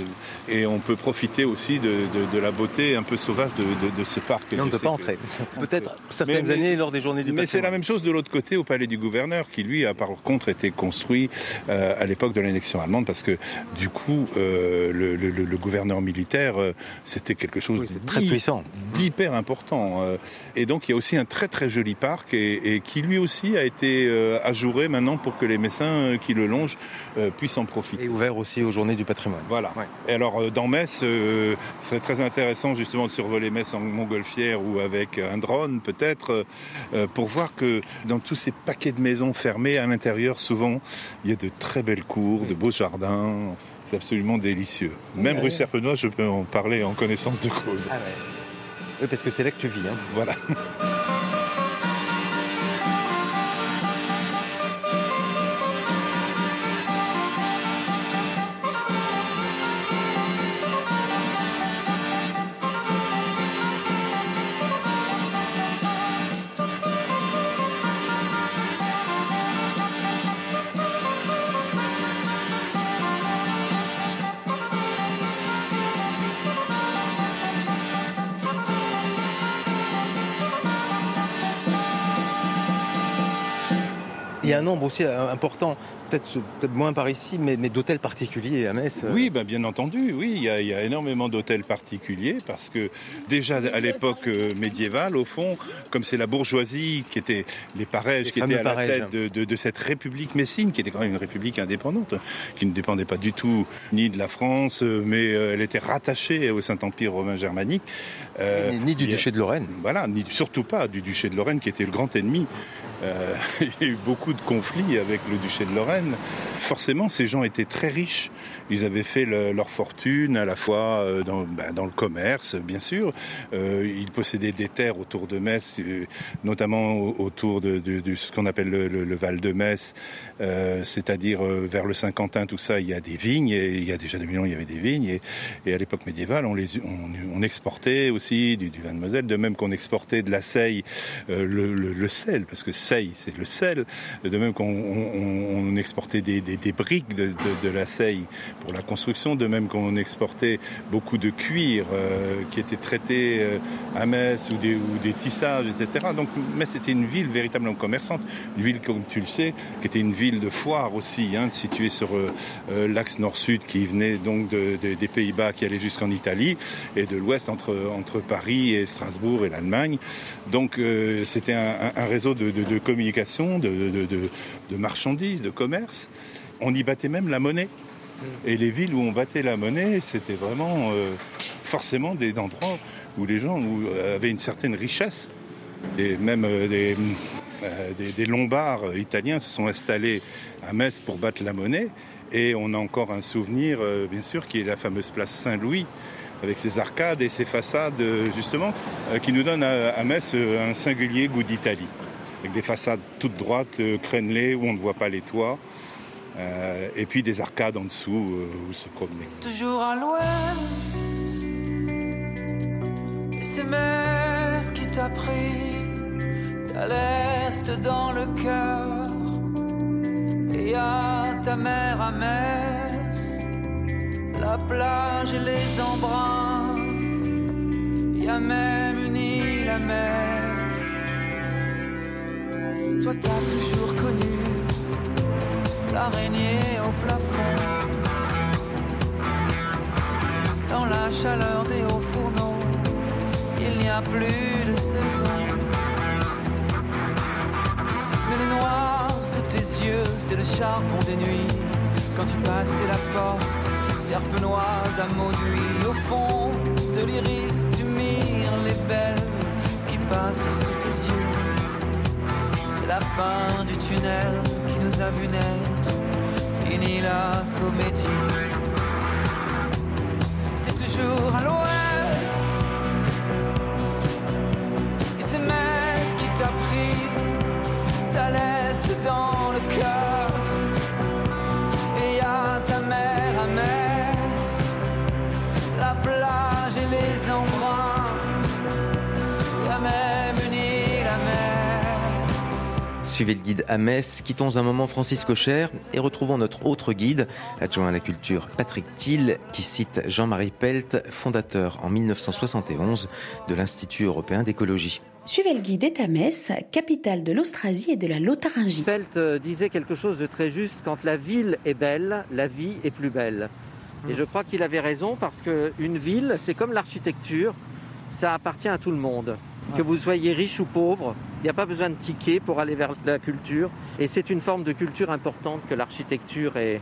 et on peut profiter aussi de, de- de la beauté un peu sauvage de, ce parc. Mais on ne peut pas entrer. Peut-être certaines mais- années lors des journées du mais c'est la même chose de l'autre côté au palais du gouverneur, qui lui a par contre été construit euh, à l'époque de l'annexion allemande, parce que du coup, le, le- le- le gouverneur militaire, c'était quelque chose de très puissant. d'hyper important. et donc il y a aussi un très très joli parc, et, et qui lui aussi a été euh, ajouré maintenant pour que les Messins euh, qui le longent euh, puissent en profiter. Et ouvert aussi aux journées du patrimoine. Voilà. Et alors dans Metz, ce serait très intéressant justement de survoler Metz en montgolfière ou avec un drone peut-être, pour voir que dans tous ces paquets de maisons fermées à l'intérieur, souvent, il y a de très belles cours, de beaux jardins. C'est absolument délicieux. Même Oui, rue oui. Serpenois, je peux en parler en connaissance de cause. Oui, parce que c'est là que tu vis. hein. Voilà. Aussi important, peut-être peut moins par ici, mais, mais d'hôtels particuliers à Metz. euh, Oui, ben bien entendu, oui, il y a, il y a énormément d'hôtels particuliers parce que déjà à l'époque euh, médiévale, au fond, comme c'est la bourgeoisie qui était les parèges, Les qui étaient à la tête de, de- de cette république messine, qui était quand même une république indépendante, qui ne dépendait pas du tout ni de la France, euh, mais elle était rattachée au Saint-Empire romain germanique. Euh, Ni- ni du a- duché de Lorraine. Voilà, ni, surtout pas du duché de Lorraine qui était le grand ennemi. Euh, il y a eu beaucoup de conflits avec le duché de Lorraine. Forcément, ces gens étaient très riches. Ils avaient fait le- leur fortune à la fois euh, dans, ben, dans le commerce, bien sûr. Euh, ils possédaient des terres autour de Metz, euh, notamment au- autour de, de- de ce qu'on appelle le, le- le Val de Metz, euh, c'est-à-dire euh, vers le Saint-Quentin, tout ça, il y a des vignes. Et il y a déjà 2000 ans, il y avait des vignes. Et, à l'époque médiévale, on, les, on, on exportait aussi du, du vin de Moselle, de même qu'on exportait de la seille, euh, le, le- le sel, parce que seille, c'est le sel. De même qu'on on- on exportait des, des- des briques de, de- de la seille pour la construction, de même qu'on exportait beaucoup de cuir euh, qui était traité euh, à Metz ou des, ou des tissages, etc. Donc Metz était une ville véritablement commerçante, une ville, comme tu le sais, qui était une ville de foire aussi, hein, située sur euh, euh, l'axe nord-sud qui venait donc de- de- des Pays-Bas, qui allait jusqu'en Italie, et de l'ouest entre, entre Paris et Strasbourg et l'Allemagne. Donc euh, c'était un, un- réseau de, de- de communication, de- de marchandises, de commerce. On y battait même la monnaie. Et les villes où on battait la monnaie, c'était vraiment euh, forcément des endroits où les gens euh, avaient une certaine richesse. Et même euh, des, euh, des- des Lombards italiens se sont installés à Metz pour battre la monnaie. Et on a encore un souvenir, euh, bien sûr, qui est la fameuse place Saint-Louis, avec ses arcades et ses façades, euh, justement, euh, qui nous donnent à, Metz euh, un singulier goût d'Italie. Avec des façades toutes droites, euh, crénelées, où on ne voit pas les toits. Euh, et puis des arcades en dessous euh, où se promener. toujours à l'ouest. Metz qui t'a pris à l'est dans le cœur. Et à ta mère à Metz, la plage et les embruns. Y a même une île à Metz. Toi t'as toujours connu l'araignée au plafond. Dans la chaleur des hauts fourneaux, il n'y a plus de saison. Mais le noir sous tes yeux, c'est le charbon des nuits. Quand tu passes la porte, serpe noise à mauduit. Au fond de l'iris, tu mires les belles qui passent sous tes yeux. C'est la fin du tunnel nous a vu naître, fini la comédie. Suivez le guide à Metz, quittons un moment Francis Cocher et retrouvons notre autre guide, adjoint à la culture Patrick Thiel, qui cite Jean-Marie Pelt, fondateur en 1971 de l'Institut européen d'écologie. Suivez le guide est à Metz, capitale de l'Austrasie et de la Lotharingie. Pelt euh, disait quelque chose de très juste, quand la ville est belle, la vie est plus belle. Et je crois qu'il avait raison parce qu'une ville, c'est comme l'architecture, ça appartient à tout le monde. Que vous soyez riche ou pauvre, il n'y a pas besoin de tickets pour aller vers la culture. Et c'est une forme de culture importante que l'architecture et,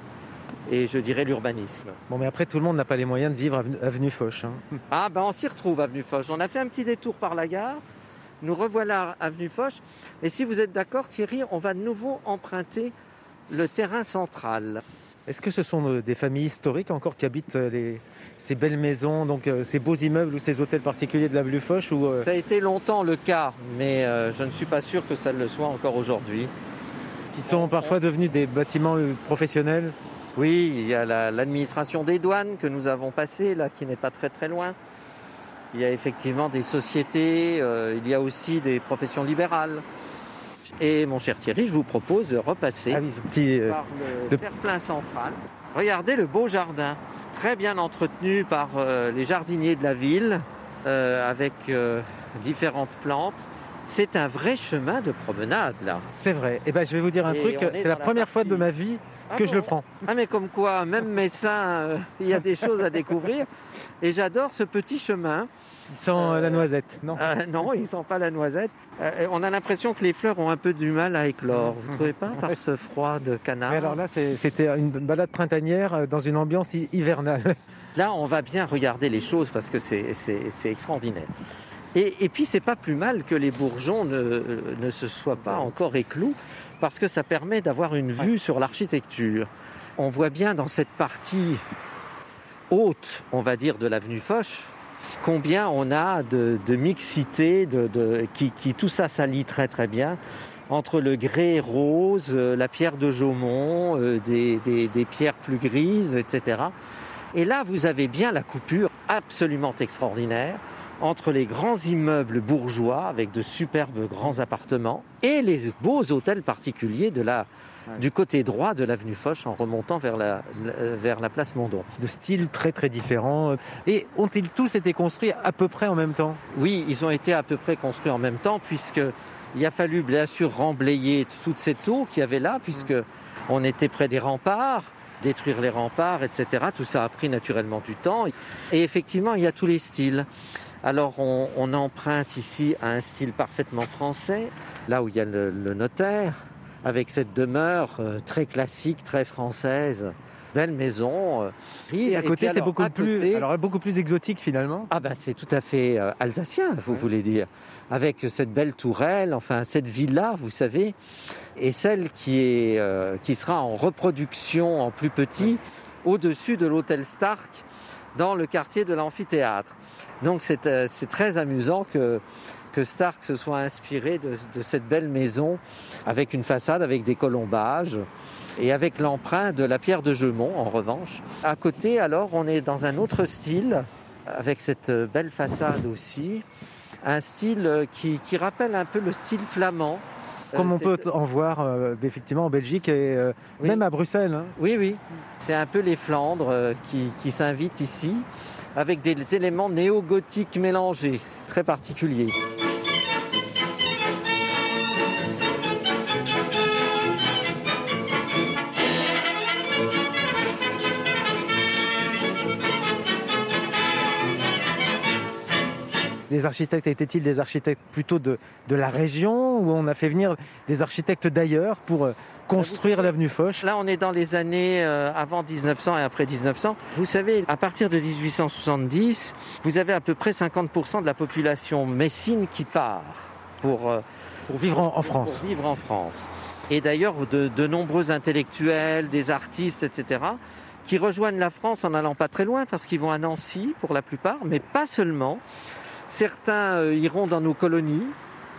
et je dirais l'urbanisme. Bon, mais après, tout le monde n'a pas les moyens de vivre avenue, avenue Foch. hein. Ah ben on s'y retrouve avenue Foch. On a fait un petit détour par la gare. Nous revoilà avenue Foch. Et si vous êtes d'accord Thierry, on va de nouveau emprunter le terrain central. Est-ce que ce sont euh, des familles historiques encore qui habitent euh, les, ces belles maisons, donc euh, ces beaux immeubles ou ces hôtels particuliers de l'avenue Foch ou, euh, Ça a été longtemps le cas, mais euh, je ne suis pas sûr que ça le soit encore aujourd'hui. qui sont parfois devenus des bâtiments professionnels Oui, il y a la- l'administration des douanes que nous avons passée, là, qui n'est pas très très loin. Il y a effectivement des sociétés, euh, il y a aussi des professions libérales. Et mon cher Thierry, je vous propose de repasser Ah oui, petit, euh, par le, le- terre-plein central. Regardez le beau jardin, très bien entretenu par euh, les jardiniers de la ville, euh, avec euh, différentes plantes. C'est un vrai chemin de promenade, là. C'est vrai. Et ben, je vais vous dire un Et truc, c'est la première fois de ma vie Ah que je bon le prends. Ah mais comme quoi, même médecin, euh, il y a des choses à découvrir. Et j'adore ce petit chemin. Il sent euh, la noisette, non Euh, non, il sent pas la noisette. Euh, on a l'impression que les fleurs ont un peu du mal à éclore. Vous trouvez pas par ce froid de canard Mais alors là, c'était une balade printanière euh, dans une ambiance hi- hivernale. Là, on va bien regarder les choses parce que c'est extraordinaire. Et, et puis, c'est pas plus mal que les bourgeons ne, ne se soient pas encore éclous parce que ça permet d'avoir une vue sur l'architecture. On voit bien dans cette partie haute, on va dire, de l'avenue Foch, combien on a de, mixité, qui, tout ça s'allie très très bien entre le grès rose, euh, la pierre de Jaumont, euh, des pierres plus grises, etc. Et là, vous avez bien la coupure absolument extraordinaire entre les grands immeubles bourgeois avec de superbes grands appartements et les beaux hôtels particuliers de la, du côté droit de l'avenue Foch en remontant vers la, vers la place Mondon. De styles très très différents. Et ont-ils tous été construits à peu près en même temps? Oui, ils ont été à peu près construits en même temps puisque il a fallu bien sûr remblayer toute cette eau qu'il y avait là puisque on était près des remparts, détruire les remparts, etc. Tout ça a pris naturellement du temps. Et effectivement, il y a tous les styles. Alors on, on emprunte ici à un style parfaitement français, là où il y a le, le notaire, avec cette demeure euh, très classique, très française. Belle maison. euh. Et à côté, c'est beaucoup plus, côté- alors beaucoup plus exotique finalement. ah ben c'est tout à fait euh, alsacien, vous voulez dire, avec cette belle tourelle, enfin cette villa, vous savez, et celle qui est euh, qui sera en reproduction en plus petit au-dessus de l'hôtel Stark dans le quartier de l'amphithéâtre. Donc c'est c'est très amusant que que Stark se soit inspiré de, de cette belle maison avec une façade avec des colombages et avec l'emprunt de la pierre de Gemont en revanche. À côté alors on est dans un autre style avec cette belle façade aussi, un style qui, qui rappelle un peu le style flamand. Comme Euh, on peut en voir euh, effectivement en Belgique et euh, Oui. même à Bruxelles. hein. Oui, oui. C'est un peu les Flandres euh, qui, qui s'invitent ici avec des éléments néo-gothiques mélangés. C'est très particulier. Les architectes étaient-ils des architectes plutôt de, de la région ou on a fait venir des architectes d'ailleurs pour euh, construire l'avenue Foch Là, on est dans les années euh, avant 1900 et après 1900. Vous savez, à partir de 1870, vous avez à peu près 50% de la population messine qui part pour, euh, pour vivre en, en France. Pour vivre en France. Et d'ailleurs, de, de nombreux intellectuels, des artistes, etc., qui rejoignent la France en n'allant pas très loin parce qu'ils vont à Nancy pour la plupart, mais pas seulement. Certains euh, iront dans nos colonies,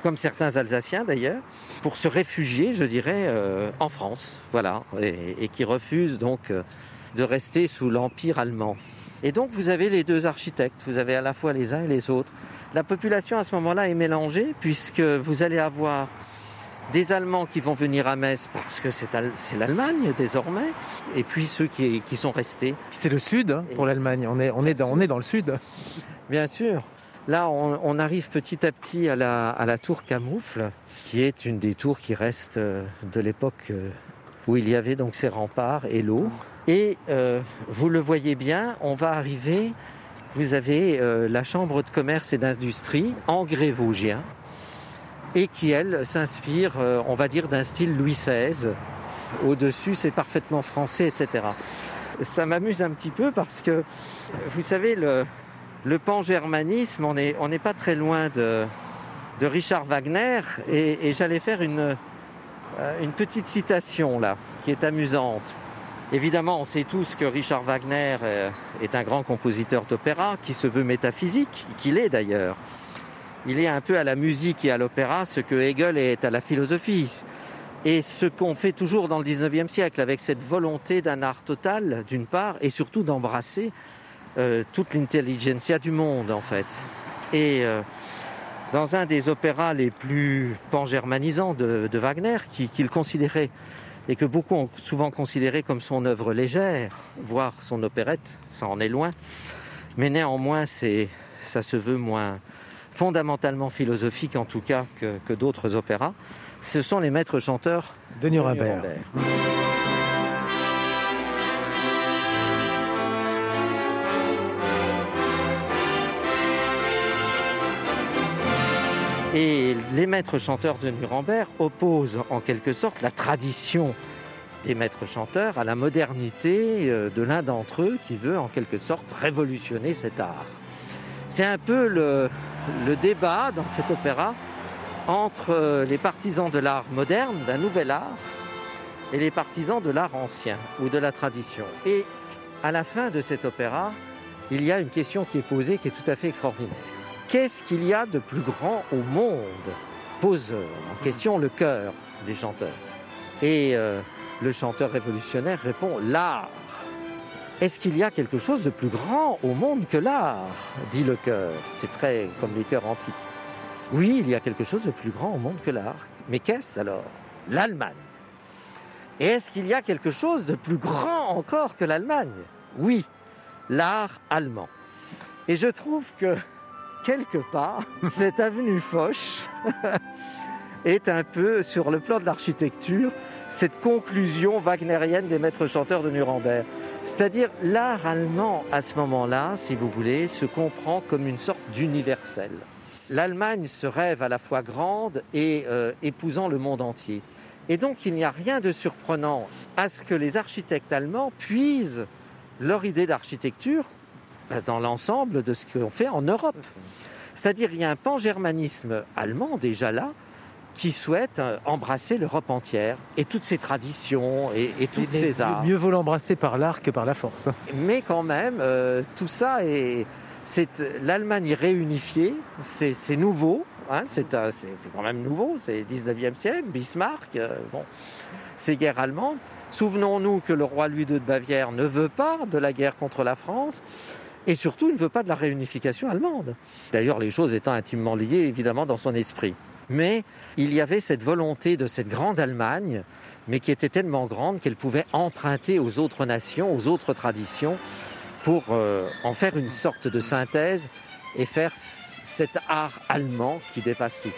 comme certains Alsaciens d'ailleurs, pour se réfugier, je dirais, euh, en France, voilà, et, et qui refusent donc euh, de rester sous l'empire allemand. Et donc vous avez les deux architectes, vous avez à la fois les uns et les autres. La population à ce moment-là est mélangée puisque vous allez avoir des Allemands qui vont venir à Metz parce que c'est Al- c'est l'Allemagne désormais, et puis ceux qui, qui sont restés. C'est le sud hein, pour l'Allemagne. On est, on, est dans, on est dans le sud. Bien sûr. Là, on, arrive petit à petit à la, tour Camoufle, qui est une des tours qui reste euh, de l'époque euh, où il y avait donc ces remparts et l'eau. Et euh, vous le voyez bien, on va arriver. Vous avez la chambre de commerce et d'industrie en grès vosgien et qui, elle, s'inspire, on va dire, d'un style Louis XVI. Au-dessus, c'est parfaitement français, etc. Ça m'amuse un petit peu parce que, vous savez, le, le pan-germanisme, on n'est pas très loin de, Richard Wagner et, et j'allais faire une, euh, une petite citation là, qui est amusante. Évidemment, on sait tous que Richard Wagner euh, est un grand compositeur d'opéra qui se veut métaphysique, qu'il est d'ailleurs. Il est un peu à la musique et à l'opéra ce que Hegel est à la philosophie. Et ce qu'on fait toujours dans le 19e siècle, avec cette volonté d'un art total, d'une part, et surtout d'embrasser euh, toute l'intelligentsia du monde, en fait. Et euh, dans un des opéras les plus pan-germanisants de, de Wagner, qui- qu'il considérait, et que beaucoup ont souvent considéré comme son œuvre légère, voire son opérette, ça en est loin, mais néanmoins, c'est, ça se veut moins fondamentalement philosophique, en tout cas, que, que d'autres opéras. Ce sont les maîtres chanteurs De Nuremberg. Et les maîtres chanteurs de Nuremberg opposent en quelque sorte la tradition des maîtres chanteurs à la modernité euh, de l'un d'entre eux qui veut en quelque sorte révolutionner cet art. C'est un peu le, débat dans cet opéra entre euh, les partisans de l'art moderne, d'un nouvel art, et les partisans de l'art ancien ou de la tradition. Et à la fin de cet opéra, il y a une question qui est posée qui est tout à fait extraordinaire. Qu'est-ce qu'il y a de plus grand au monde? Pose en question le cœur des chanteurs. Et euh, le chanteur révolutionnaire répond l'art. Est-ce qu'il y a quelque chose de plus grand au monde que l'art? Dit le chœur. C'est très comme les chœurs antiques. Oui, il y a quelque chose de plus grand au monde que l'art. Mais qu'est-ce alors? L'Allemagne. Et est-ce qu'il y a quelque chose de plus grand encore que l'Allemagne? Oui, l'art allemand. Et je trouve que quelque part, cette avenue Foch est un peu, sur le plan de l'architecture, cette conclusion wagnérienne des maîtres chanteurs de Nuremberg. C'est-à-dire l'art allemand, à ce moment-là, si vous voulez, se comprend comme une sorte d'universel. L'Allemagne se rêve à la fois grande et euh, épousant le monde entier. Et donc il n'y a rien de surprenant à ce que les architectes allemands puisent leur idée d'architecture dans l'ensemble de ce qu'on fait en Europe. C'est-à-dire il y a un pan-germanisme allemand déjà là qui souhaite euh, embrasser l'Europe entière et toutes ses traditions et, et toutes Mais ses arts. Mieux vaut l'embrasser par l'art que par la force. Mais quand même, euh, tout ça est, c'est l'Allemagne réunifiée, c'est c'est nouveau, hein, c'est un- c'est c'est quand même nouveau, c'est 19e siècle, Bismarck, euh, bon, c'est guerre allemande. Souvenons-nous que le roi Louis II de Bavière ne veut pas de la guerre contre la France. Et surtout, il ne veut pas de la réunification allemande. D'ailleurs, les choses étant intimement liées, évidemment, dans son esprit. Mais il y avait cette volonté de cette grande Allemagne, mais qui était tellement grande qu'elle pouvait emprunter aux autres nations, aux autres traditions, pour euh, en faire une sorte de synthèse et faire cet art allemand qui dépasse tout.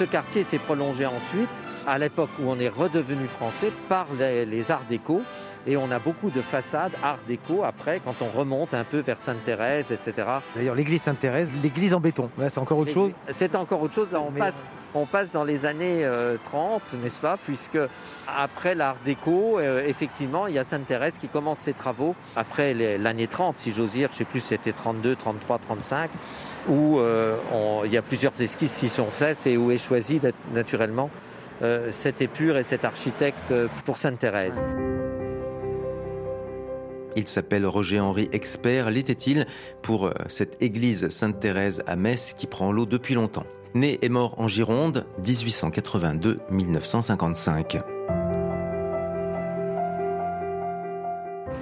Ce quartier s'est prolongé ensuite, à l'époque où on est redevenu français, par les, les arts déco. Et on a beaucoup de façades art déco après, quand on remonte un peu vers Sainte-Thérèse, etc. D'ailleurs, l'église Sainte-Thérèse, l'église en béton, c'est encore autre chose. C'est encore autre chose. Là, on, Mais- passe, on passe dans les années euh, 30, n'est-ce pas? Puisque après l'art déco, euh, effectivement, il y a Sainte-Thérèse qui commence ses travaux après l'année 30, si j'ose dire. Je sais plus si c'était 32, 33, 35, où euh, il y a plusieurs esquisses qui sont faites et où est choisi nat- naturellement euh, cet épure et cet architecte euh, pour Sainte-Thérèse. Il s'appelle Roger-Henri Expert. L'était-il pour cette église Sainte-Thérèse à Metz qui prend l'eau depuis longtemps Né et mort en Gironde, 1882-1955.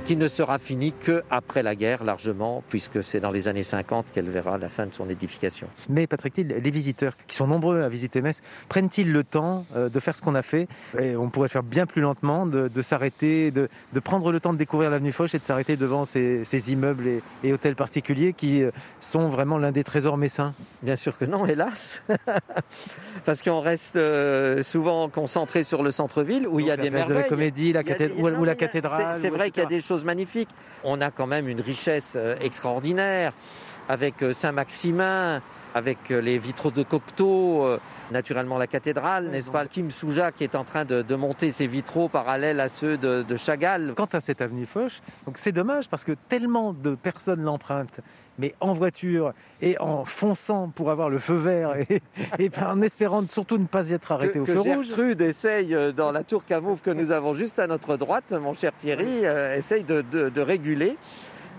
Qui ne sera finie que après la guerre largement, puisque c'est dans les années 50 qu'elle verra la fin de son édification. Mais Patrick Thiel, les visiteurs qui sont nombreux à visiter Metz, prennent-ils le temps euh, de faire ce qu'on a fait? Et on pourrait faire bien plus lentement, de, de s'arrêter, de, de prendre le temps de découvrir l'avenue Foch et de s'arrêter devant ces, ces immeubles et, et hôtels particuliers qui euh, sont vraiment l'un des trésors messins? Bien sûr que non, hélas, parce qu'on reste euh, souvent concentré sur le centre-ville où il y a des de la merveilles. Comédie, la ou- cathédrale, C'est vrai qu'il y a des choses magnifiques. On a quand même une richesse euh, extraordinaire avec euh, Saint-Maximin, avec euh, les vitraux de Cocteau, naturellement la cathédrale, n'est-ce pas? Kim Souja qui est en train de, de monter ses vitraux parallèles à ceux de, de Chagall. Quant à cette avenue Foch, c'est dommage parce que tellement de personnes l'empruntent, mais en voiture et en fonçant pour avoir le feu vert et, et en espérant surtout ne pas y être arrêté que, au que feu rouge. Gertrude essaye euh, dans la tour Camoufle que nous avons juste à notre droite, mon cher Thierry, euh, essaye de, de- de réguler.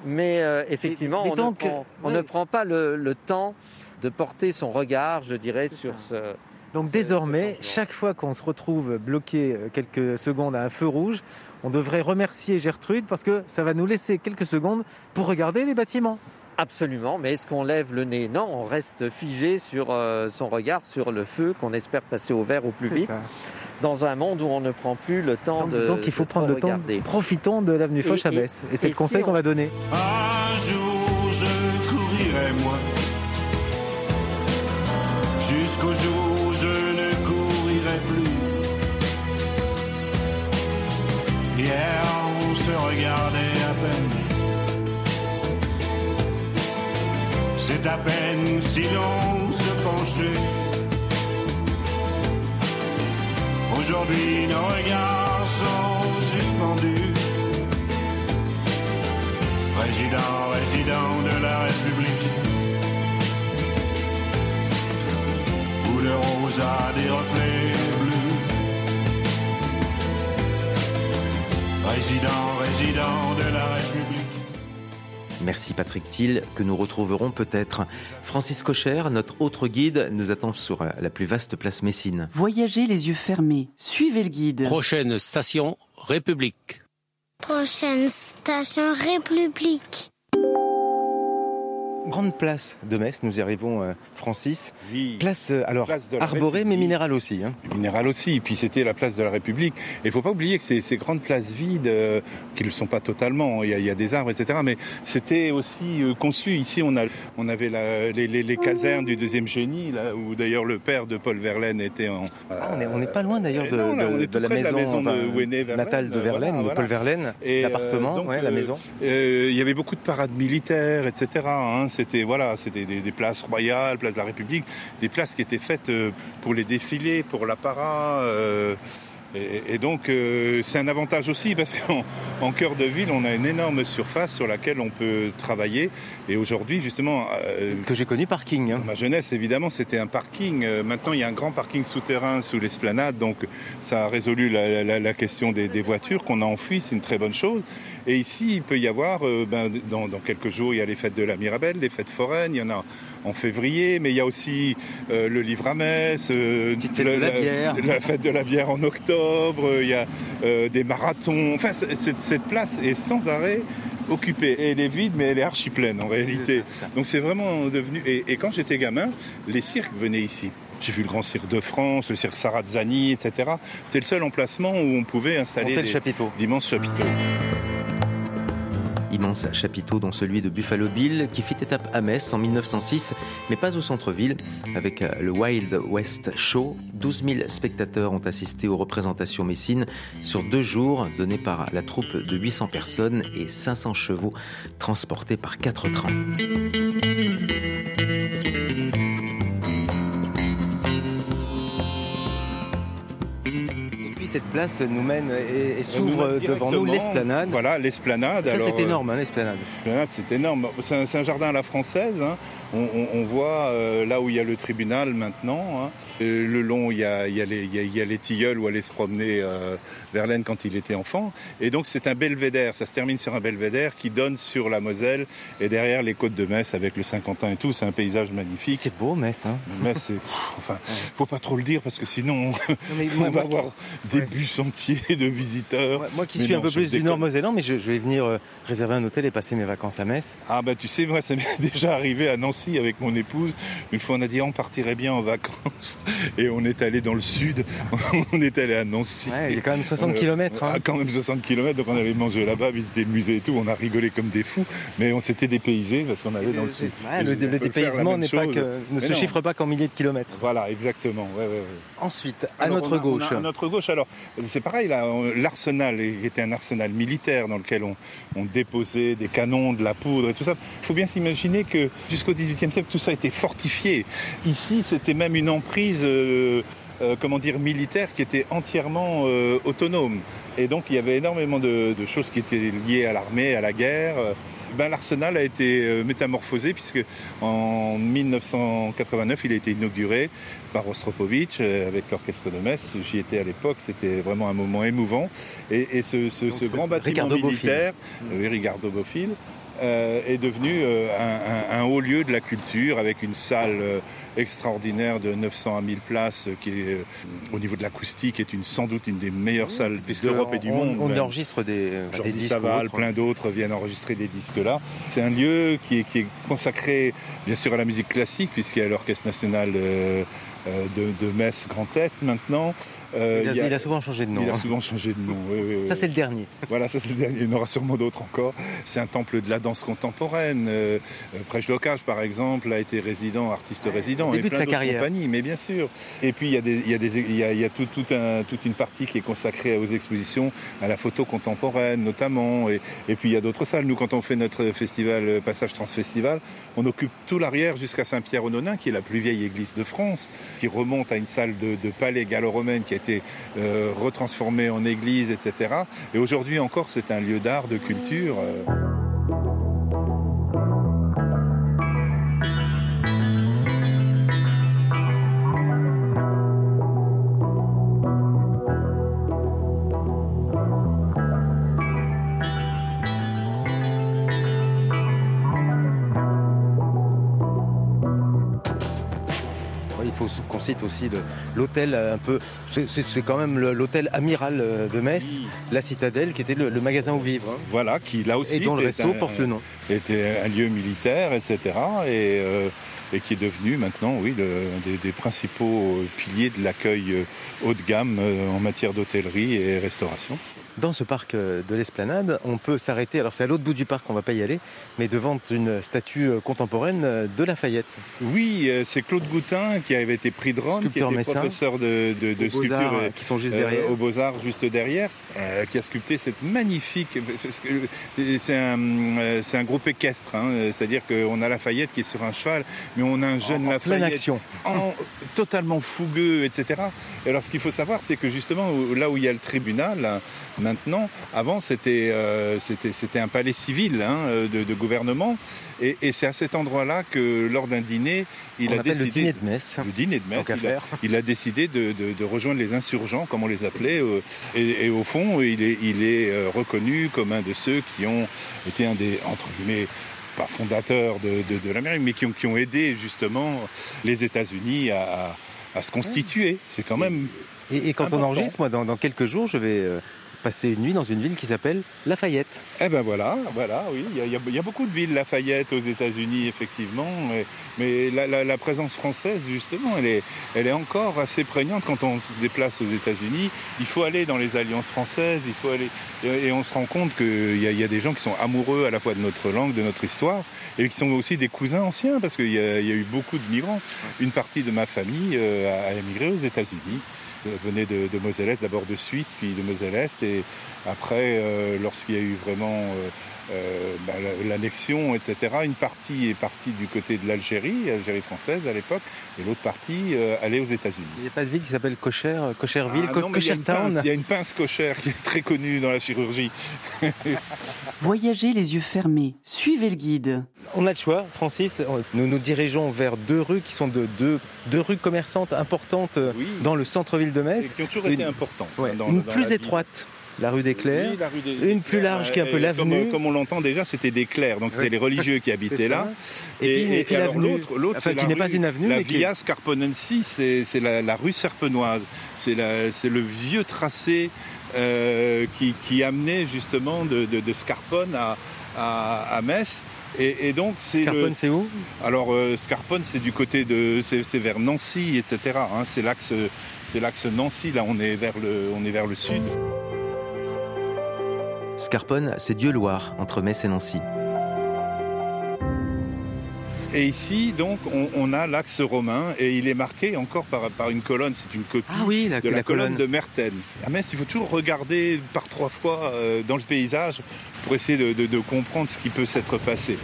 Mais euh, effectivement, Mais on, ne prend, on oui. ne prend pas le, le temps de porter son regard, je dirais, sur ce... Donc désormais, chaque fois qu'on se retrouve bloqué quelques secondes à un feu rouge, on devrait remercier Gertrude parce que ça va nous laisser quelques secondes pour regarder les bâtiments. Absolument, mais est-ce qu'on lève le nez? Non, on reste figé sur euh, son regard, sur le feu qu'on espère passer au vert au plus vite, dans un monde où on ne prend plus le temps Donc, de donc il faut de prendre le temps. regarder. Profitons de l'avenue Foch à et- Metz. Et c'est le conseil si qu'on on- va donner. Un jour je courirai moi Jusqu'au jour où je ne courirai plus Hier on se regardait à peine C'est à peine si l'on se penchait Aujourd'hui nos regards sont suspendus Président, résident de la République. Où le rose a des reflets bleus. Résident, résident de la République. Merci Patrick Thiel, que nous retrouverons peut-être. Francis Cocher, notre autre guide, nous attend sur la plus vaste place Messine. Voyagez les yeux fermés. Suivez le guide. Prochaine station, République. Prochaine station République. Grande place de Metz, nous y arrivons, euh, Francis. Oui. Place, euh, alors, Place arborée, mais minérale aussi. Hein. Minéral aussi, et puis c'était la place de la République. Et il faut pas oublier que ces, ces grandes places vides, euh, qui ne le sont pas totalement, il y a, il y a des arbres, etc., mais c'était aussi euh, conçu. Ici, on, a, on avait la- les, les- les casernes du deuxième génie, là, où d'ailleurs le père de Paul Verlaine était en... Ah, on est- on n'est pas loin d'ailleurs de, non, là, on de- est de tout la près de maison, la maison de enfin, Verlaine, natale de Verlaine, voilà, de Paul. Verlaine, l'appartement, ouais, la maison. il y avait beaucoup de parades militaires, etc. hein. C'était voilà, c'était des, des places royales, place de la République, des places qui étaient faites euh, pour les défilés, pour l'apparat. euh, et, et donc euh, c'est un avantage aussi parce qu'en en cœur de ville, on a une énorme surface sur laquelle on peut travailler. Et aujourd'hui, justement, euh, que j'ai connu parking. Dans ma jeunesse, évidemment, c'était un parking. Euh, maintenant, il y a un grand parking souterrain sous l'esplanade, donc ça a résolu la, la- la question des, des voitures qu'on a enfouies. C'est une très bonne chose. Et ici, il peut y avoir, euh, ben, dans, dans quelques jours, il y a les fêtes de la Mirabelle, les fêtes foraines. Il y en a en février, mais il y a aussi euh, le livre à Metz, euh, fête de la bière. la fête de la bière en octobre. Il y a euh, des marathons. Enfin, cette, place est sans arrêt occupée. Et elle est vide, mais elle est archi pleine en réalité. Donc c'est vraiment devenu. Et, et quand j'étais gamin, les cirques venaient ici. J'ai vu le Grand Cirque de France, le Cirque Sarazzani, etc. C'était le seul emplacement où on pouvait installer des- d'immenses chapiteaux. Immense chapiteaux dont celui de Buffalo Bill qui fit étape à Metz en 1906, mais pas au centre-ville. Avec euh, le Wild West Show, 12 000 spectateurs ont assisté aux représentations messines sur deux jours, données par la troupe de 800 personnes et 500 chevaux transportés par quatre trains. Cette place nous mène et, et s'ouvre devant nous l'esplanade. Voilà, l'esplanade. Ça c'est euh, énorme, hein, l'esplanade. L'esplanade, c'est énorme. C'est un, c'est un jardin à la française. hein. On, on- on voit euh, là où il y a le tribunal maintenant. hein. Euh, le long, il y, a, il, y a les, il, y a, il y a les tilleuls où aller se promener euh, Verlaine quand il était enfant. Et donc c'est un belvédère. Ça se termine sur un belvédère qui donne sur la Moselle et derrière les côtes de Metz avec le Saint-Quentin et tout. C'est un paysage magnifique. C'est beau, Metz. Hein. Metz, c'est. Enfin, faut pas trop le dire parce que sinon mais on moi- va moi- avoir des bus entiers de visiteurs. Moi qui Mais suis un peu plus du nord mosellan, mais je, je vais venir euh, réserver un hôtel et passer mes vacances à Metz. Ah bah tu sais, moi ça m'est déjà arrivé à Nancy avec mon épouse. Une fois on a dit on partirait bien en vacances et on est allé dans le sud. on est allé à Nancy. Ouais, il y a quand même 60 On a- kilomètres, hein. Ah, quand même 60 km, donc on allait manger là-bas, visiter le musée et tout. On a rigolé comme des fous, mais on s'était dépaysé parce qu'on allait dans le sud. Ouais, le, dépaysement même n'est pas chose. que, ne Mais se non. chiffre pas qu'en milliers de kilomètres. Voilà, exactement. ouais. Ensuite, à Alors, notre a- a- gauche. à notre gauche, alors c'est pareil, là, l'arsenal était un arsenal militaire dans lequel on, on déposait des canons, de la poudre et tout ça. Il faut bien s'imaginer que jusqu'au XVIIIe siècle, tout ça était fortifié. Ici, c'était même une emprise, euh, euh, comment dire, militaire qui était entièrement euh, autonome. Et donc, il y avait énormément de, de choses qui étaient liées à l'armée, à la guerre. Ben, L'arsenal a été métamorphosé puisque en 1989 il a été inauguré par Rostropovitch avec l'orchestre de Metz. J'y étais à l'époque, c'était vraiment un moment émouvant. Et, et ce, grand bâtiment Ricardo militaire, euh, oui, Ricardo euh, est devenu euh, un, un- un haut lieu de la culture avec une salle euh, extraordinaire de 900 à 1000 places euh, qui est au niveau de l'acoustique est une, sans doute une des meilleures salles d'Europe et du on, monde. On même. enregistre des, des disques. Saval, plein d'autres viennent enregistrer des disques là. C'est un lieu qui est, qui est consacré bien sûr à la musique classique puisqu'il y a l'Orchestre national euh, de, de Metz Grand Est maintenant. Euh, Il a, il a- il a souvent changé de nom. il a hein. souvent changé de nom. oui, oui, oui. Ça, c'est le dernier. Voilà, ça c'est le dernier. Il y en aura sûrement d'autres encore. C'est un temple de la danse contemporaine. Euh, euh, Prêche-Locage, par exemple, a été résident, artiste résident. Et début de sa carrière. compagnies, mais bien sûr. Et puis il y a, des, il y a, des, il y a, il y a tout, tout un, toute une partie qui est consacrée aux expositions, à la photo contemporaine notamment. Et, et puis il y a d'autres salles. Nous, quand on fait notre festival euh, Passage Transfestival, on occupe tout l'arrière jusqu'à Saint-Pierre-aux-Nonains, qui est la plus vieille église de France, qui remonte à une salle de, de palais gallo-romaine qui a été euh, retransformée en église, etc. Et aujourd'hui encore, c'est un lieu d'art, de culture. Faut qu'on cite aussi l'hôtel euh, un peu. C'est quand même l'hôtel amiral euh, de Metz, la Citadelle, qui était le, le magasin où vivre. hein. Voilà, qui là aussi Et dont le était resto un- porte le nom. était un lieu militaire, etc. Et, euh, et qui est devenu maintenant, oui, le- des, des principaux piliers de l'accueil haut de gamme en matière d'hôtellerie et restauration. Dans ce parc euh, de l'Esplanade, on peut s'arrêter, alors c'est à l'autre bout du parc, on va pas y aller, mais devant une statue euh, contemporaine euh, de Lafayette. Oui, euh, c'est Claude Goutin qui avait été prix de Rome, qui Sculpteur était messin. professeur de, de, de sculpture euh, qui sont juste euh, derrière. aux Beaux-Arts juste derrière, euh, qui a sculpté cette magnifique. euh, C'est un, euh, un groupe équestre, hein, euh, c'est-à-dire qu'on a Lafayette qui est sur un cheval, mais on a un jeune en Lafayette pleine action. en- totalement fougueux, etc. Et alors, ce qu'il faut savoir, c'est que justement, là où il y a le tribunal, là, maintenant, avant, c'était euh, c'était un palais civil hein, euh, de, de gouvernement. Et, et c'est à cet endroit-là que, lors d'un dîner, il On a appelle le décidé. dîner de Metz. Le dîner de Metz. Il a, il a décidé de, de- de rejoindre les insurgents, comme on les appelait. euh, et, et au fond, il est, il est reconnu comme un de ceux qui ont été un des, entre guillemets, pas fondateurs de, l'Amérique, mais qui ont, qui ont aidé justement les États-Unis à, à- à se constituer. C'est quand même. Et, et quand on enregistre, moi, dans, dans quelques jours, je vais euh, passer une nuit dans une ville qui s'appelle Lafayette. Eh ben voilà, voilà, oui, il y, a- beaucoup de villes Lafayette aux États-Unis, effectivement, mais, la, présence française, justement, elle est, elle est encore assez prégnante quand on se déplace aux États-Unis. Il faut aller dans les alliances françaises, il faut aller, et, on se rend compte qu'il y, a- des gens qui sont amoureux à la fois de notre langue, de notre histoire, et qui sont aussi des cousins anciens, parce qu'il y a eu beaucoup de migrants. Une partie de ma famille euh, a émigré aux États-Unis. Euh, venait de, Moselle-Est, d'abord de Suisse, puis de Moselle-Est, et après, euh, lorsqu'il y a eu vraiment euh, euh, bah, la- l'annexion, etc., une partie est partie du côté de l'Algérie, Algérie française à l'époque, et l'autre partie euh, allait aux États-Unis. Il n'y a pas de ville qui s'appelle Cocher, Cocherville, Ah Co- non, mais il y a une Cochertown pince- Il y a une pince cochère qui est très connue dans la chirurgie. Voyagez les yeux fermés, suivez le guide. On a le choix, Francis. Nous nous dirigeons vers deux rues qui sont de deux, deux rues commerçantes importantes euh, dans le centre-ville de Metz. Et qui ont toujours été importantes, Ouais, dans- une dans plus ville. La rue des Clercs. Oui, la rue des- une plus large qui est un peu l'avenue. Comme, comme on l'entend déjà, c'était des clercs, donc c'était les religieux qui habitaient là. Et puis- et puis alors l'avenue, enfin, qui n'est pas une avenue, La mais Via Scarponensis, c'est la, la rue Serpenoise. C'est le vieux tracé euh, qui, qui amenait justement de, de, de Scarpone à, à, à Metz. Et, et donc c'est Scarpone, c'est où? Alors euh, Scarpone, c'est du côté de, c'est c'est vers Nancy, etc. hein. c'est l'axe, c'est l'axe Nancy. Là, on est vers le, on est vers le sud. Scarpone, c'est Dieu-Loire, entre Metz et Nancy. Et ici, donc, on, on a l'axe romain et il est marqué encore par, par une colonne. C'est une copie Ah oui, la- de la, la colonne. colonne. de Merten. À Metz, il faut toujours regarder par trois fois euh, dans le paysage pour essayer de, de- de comprendre ce qui peut s'être passé.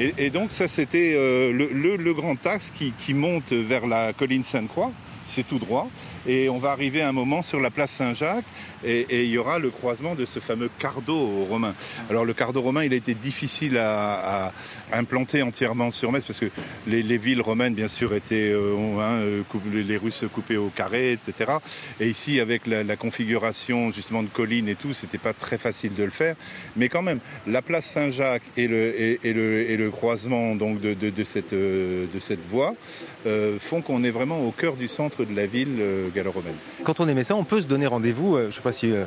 Et, et donc, ça, c'était euh, le, le- le grand axe qui, qui monte vers la colline Sainte-Croix. C'est tout droit. Et on va arriver à un moment sur la place Saint-Jacques et, et il y aura le croisement de ce fameux cardo romain. Alors le cardo romain, il a été difficile à, à implanter entièrement sur Metz parce que les, les villes romaines, bien sûr, étaient euh, hein, euh, les les Russes coupaient au carré, etc. Et ici, avec la, la configuration justement de collines et tout, c'était pas très facile de le faire. Mais quand même, la place Saint-Jacques et le, et le, et le croisement donc de, de, de cette, euh, de cette voie euh, font qu'on est vraiment au cœur du centre de la ville euh, gallo-romaine. Quand on est messin, on peut se donner rendez-vous, euh, je ne sais pas si euh,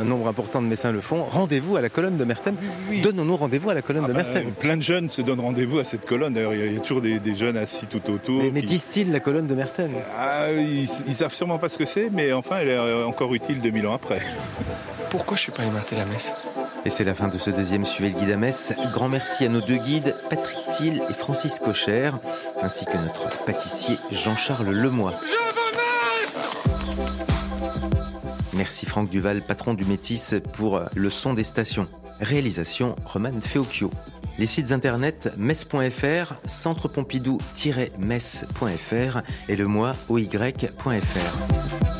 un nombre important de messins le font, rendez-vous à la colonne de Merten. Donnons-nous rendez-vous à la colonne de Bah, Merten. plein de jeunes se donnent rendez-vous à cette colonne. D'ailleurs, il y a- il y, a toujours des, des jeunes assis tout autour. Mais, mais qui- disent-ils la colonne de Merten? Ah, ils, ils savent sûrement pas ce que c'est, mais enfin, elle est encore utile 2000 ans après. Pourquoi je suis pas allé m'installer à Metz? Et c'est la fin de ce deuxième Suivez le guide à Metz. Grand merci à nos deux guides, Patrick Thiel et Francis Cocher, ainsi que notre pâtissier Jean-Charles Lemoy. Merci Franck Duval, patron du Métis, pour le son des stations. Réalisation Roman Feocchio. Les sites internet metz.fr, centrepompidou-metz.fr et le moi oy.fr.